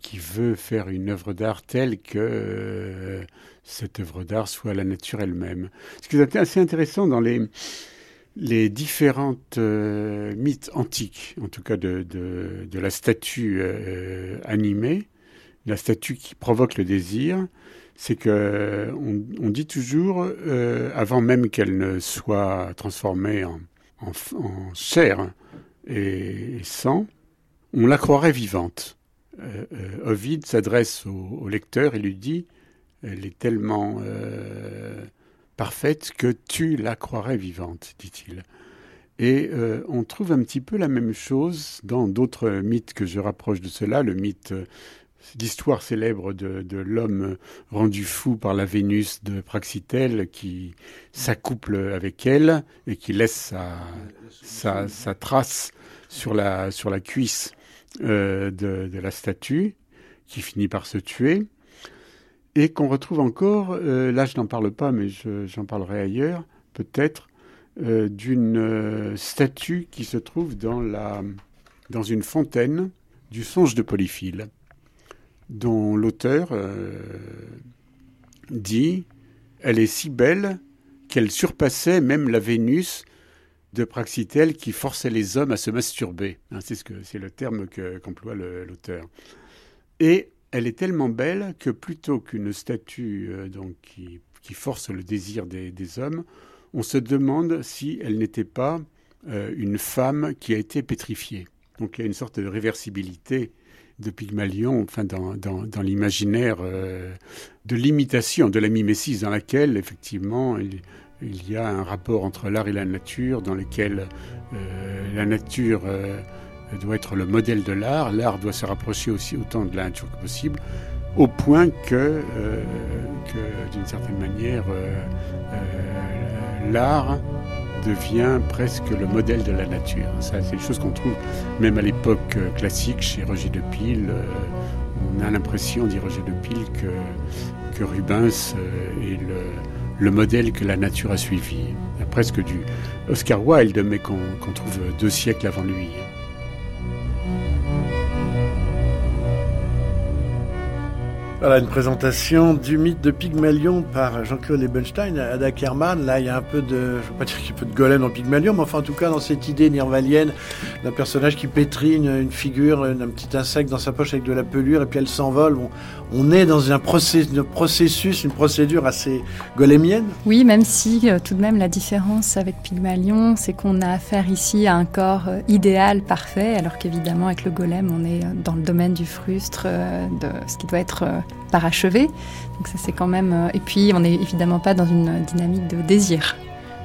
qui veut faire une œuvre d'art telle que euh, cette œuvre d'art soit la nature elle-même. Ce qui est assez intéressant dans les, les différentes euh, mythes antiques, en tout cas de, de, la statue euh, animée, la statue qui provoque le désir, c'est que on, on, dit toujours, avant même qu'elle ne soit transformée en, en, en chair et, sang, on la croirait vivante. Euh, euh, Ovid s'adresse au, lecteur et lui dit Elle est tellement euh, parfaite que tu la croirais vivante, dit-il. Et on trouve un petit peu la même chose dans d'autres mythes que je rapproche de cela, le mythe l'histoire célèbre de, l'homme rendu fou par la Vénus de Praxitèle qui s'accouple avec elle et qui laisse sa, sa, trace sur la, sur la cuisse euh, de, la statue, qui finit par se tuer, et qu'on retrouve encore, euh, là je n'en parle pas, mais j'en parlerai ailleurs, peut-être, euh, d'une statue qui se trouve dans, la, dans une fontaine du songe de Polyphile dont l'auteur dit Elle est si belle qu'elle surpassait même la Vénus de Praxitèle qui forçait les hommes à se masturber. Hein, c'est ce que c'est le terme qu'emploie l'auteur. Et elle est tellement belle que plutôt qu'une statue euh, donc qui, force le désir des, hommes, on se demande si elle n'était pas euh, une femme qui a été pétrifiée. Donc il y a une sorte de réversibilité de Pygmalion, enfin dans, dans, l'imaginaire euh, de l'imitation, de la mimésis, dans laquelle effectivement il, y a un rapport entre l'art et la nature, dans lequel euh, la nature euh, doit être le modèle de l'art, l'art doit se rapprocher aussi autant de la nature que possible, au point que, que d'une certaine manière, l'art devient presque le modèle de la nature. C'est des choses qu'on trouve même à l'époque euh, classique chez Roger de Pile. Euh, on a l'impression, dit Roger de Pile, que, que Rubens euh, est le, le modèle que la nature a suivi. Presque du Oscar Wilde, mais qu'on trouve deux siècles avant lui. Voilà une présentation du mythe de Pygmalion par Jean-Claude Ebenstein. Ada Kerman, là, il y a un peu de, je veux pas dire qu'il y a un peu de golem dans Pygmalion, mais enfin, en tout cas, dans cette idée nirvalienne d'un personnage qui pétrit une, figure, un petit insecte dans sa poche avec de la pelure, et puis elle s'envole. On, est dans un, processus, une procédure assez golémienne. Oui, même si, euh, tout de même, la différence avec Pygmalion, c'est qu'on a affaire ici à un corps euh, idéal, parfait, alors qu'évidemment, avec le golem, on est euh, dans le domaine du frustre, de ce qui doit être parachevé. Donc ça c'est quand même. Euh, et puis on n'est évidemment pas dans une dynamique de désir.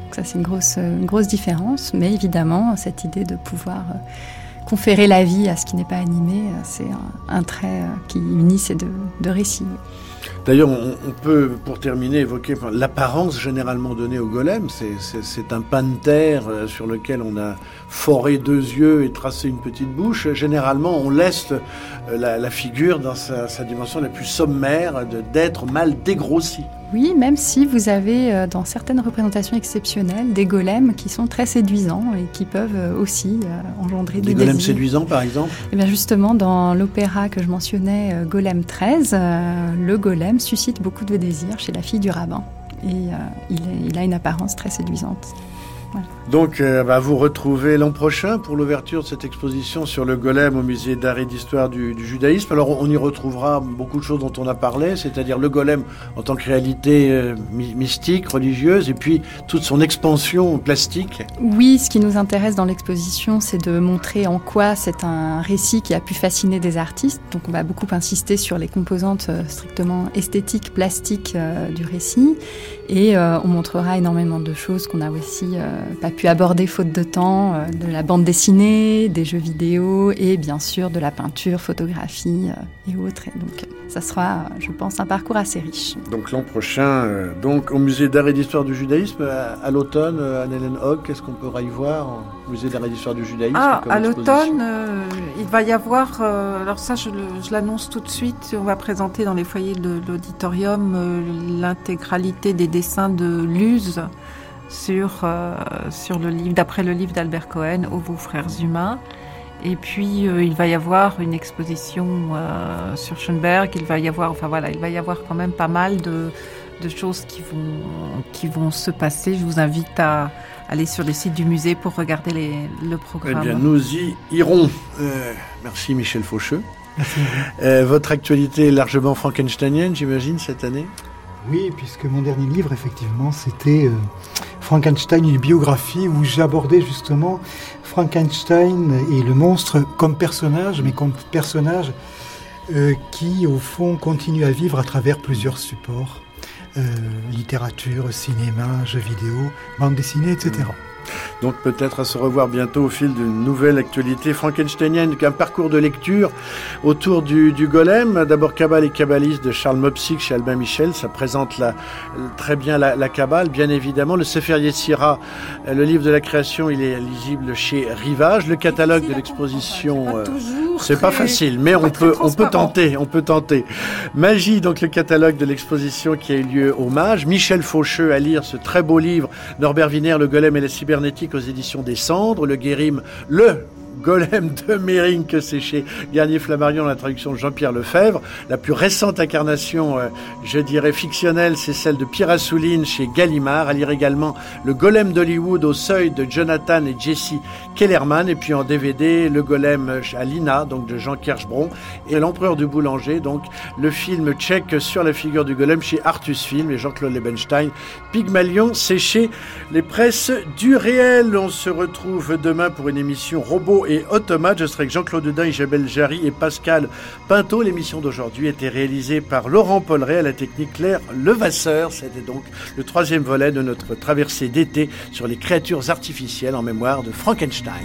Donc ça c'est une grosse, une grosse différence. Mais évidemment cette idée de pouvoir euh, conférer la vie à ce qui n'est pas animé, euh, c'est un, trait qui unit ces deux récits. D'ailleurs, on, peut, pour terminer, évoquer l'apparence généralement donnée au golem. C'est un pan de terre sur lequel on a foré deux yeux et tracé une petite bouche. Généralement, on laisse la, la figure dans sa, dimension la plus sommaire d'être mal dégrossi. Oui, même si vous avez euh, dans certaines représentations exceptionnelles des golems qui sont très séduisants et qui peuvent euh, aussi euh, engendrer des, des golems séduisants par exemple? Eh bien justement, dans l'opéra que je mentionnais, Golem 13, le golem suscite beaucoup de désirs chez la fille du rabbin. Et il, il a une apparence très séduisante. Donc, euh, bah, vous retrouvez l'an prochain pour l'ouverture de cette exposition sur le golem au musée d'art et d'histoire du, judaïsme. Alors, on y retrouvera beaucoup de choses dont on a parlé, c'est-à-dire le golem en tant que réalité euh, mystique, religieuse, et puis toute son expansion plastique. Oui, ce qui nous intéresse dans l'exposition, c'est de montrer en quoi c'est un récit qui a pu fasciner des artistes. Donc, on va beaucoup insister sur les composantes euh, strictement esthétiques, plastiques du récit, et on montrera énormément de choses qu'on a aussi pas pu aborder faute de temps, euh, de la bande dessinée, des jeux vidéo et bien sûr de la peinture, photographie euh, et autres. Et donc ça sera, je pense, un parcours assez riche. Donc l'an prochain, euh, donc au musée d'art et d'histoire du judaïsme, à, l'automne, Anne-Hélène Hogg, qu'est-ce qu'on pourra y voir au musée d'art et d'histoire du judaïsme Ah, à l'automne, il va y avoir, alors ça je, je l'annonce tout de suite, on va présenter dans les foyers de l'auditorium l'intégralité des dessins de Luz sur, euh, sur le livre, d'après le livre d'Albert Cohen, Aux vos frères humains. Et puis euh, il va y avoir une exposition euh, sur Schoenberg. Il va y avoir, enfin voilà, il va y avoir quand même pas mal de, de choses qui vont, qui vont se passer. Je vous invite à aller sur le site du musée pour regarder les, le programme. Eh bien, nous y irons. merci Michel Faucheux. votre actualité est largement frankensteinienne, j'imagine, cette année? Oui, puisque mon dernier livre, effectivement, c'était Frankenstein, une biographie où j'abordais justement Frankenstein et le monstre comme personnage, mais comme personnage euh, qui, au fond, continue à vivre à travers plusieurs supports. Euh, littérature, cinéma, jeux vidéo, bande dessinée, etc. Donc peut-être à se revoir bientôt au fil d'une nouvelle actualité frankensteinienne, un parcours de lecture autour du, golem. D'abord Cabale et Kabbaliste de Charles Mopsic chez Albin Michel, ça présente la, très bien la, la Kabbale, bien évidemment. Le Sefer Yetzira, le livre de la création, il est lisible chez Rivage. Le catalogue de l'exposition, euh, c'est pas facile, mais on peut, on peut tenter, on peut tenter. Magie, donc le catalogue de l'exposition qui a eu lieu au Mage. Michel Faucheux à lire ce très beau livre, Norbert Wiener, Le golem et la aux éditions des Cendres, le Guérim, le Golem de Mérine c'est chez Garnier Flammarion, la traduction de Jean-Pierre Lefebvre. La plus récente incarnation, euh, je dirais fictionnelle, c'est celle de Pierre Assouline chez Gallimard. À lire également Le Golem d'Hollywood au seuil de Jonathan et Jesse Kellerman. Et puis en DVD, Le Golem à Lina, donc de Jean Kershbron. Et L'Empereur du Boulanger, donc le film tchèque sur la figure du golem chez Artus Film et Jean-Claude Lebenstein. Pygmalion, c'est chez les presses du réel. On se retrouve demain pour une émission robot et Automate. Je serai avec Jean-Claude Dedin, Isabelle Jarry et Pascal Pinto. L'émission d'aujourd'hui était réalisée par Laurent Polleret à la technique Claire Levasseur. C'était donc le troisième volet de notre traversée d'été sur les créatures artificielles en mémoire de Frankenstein.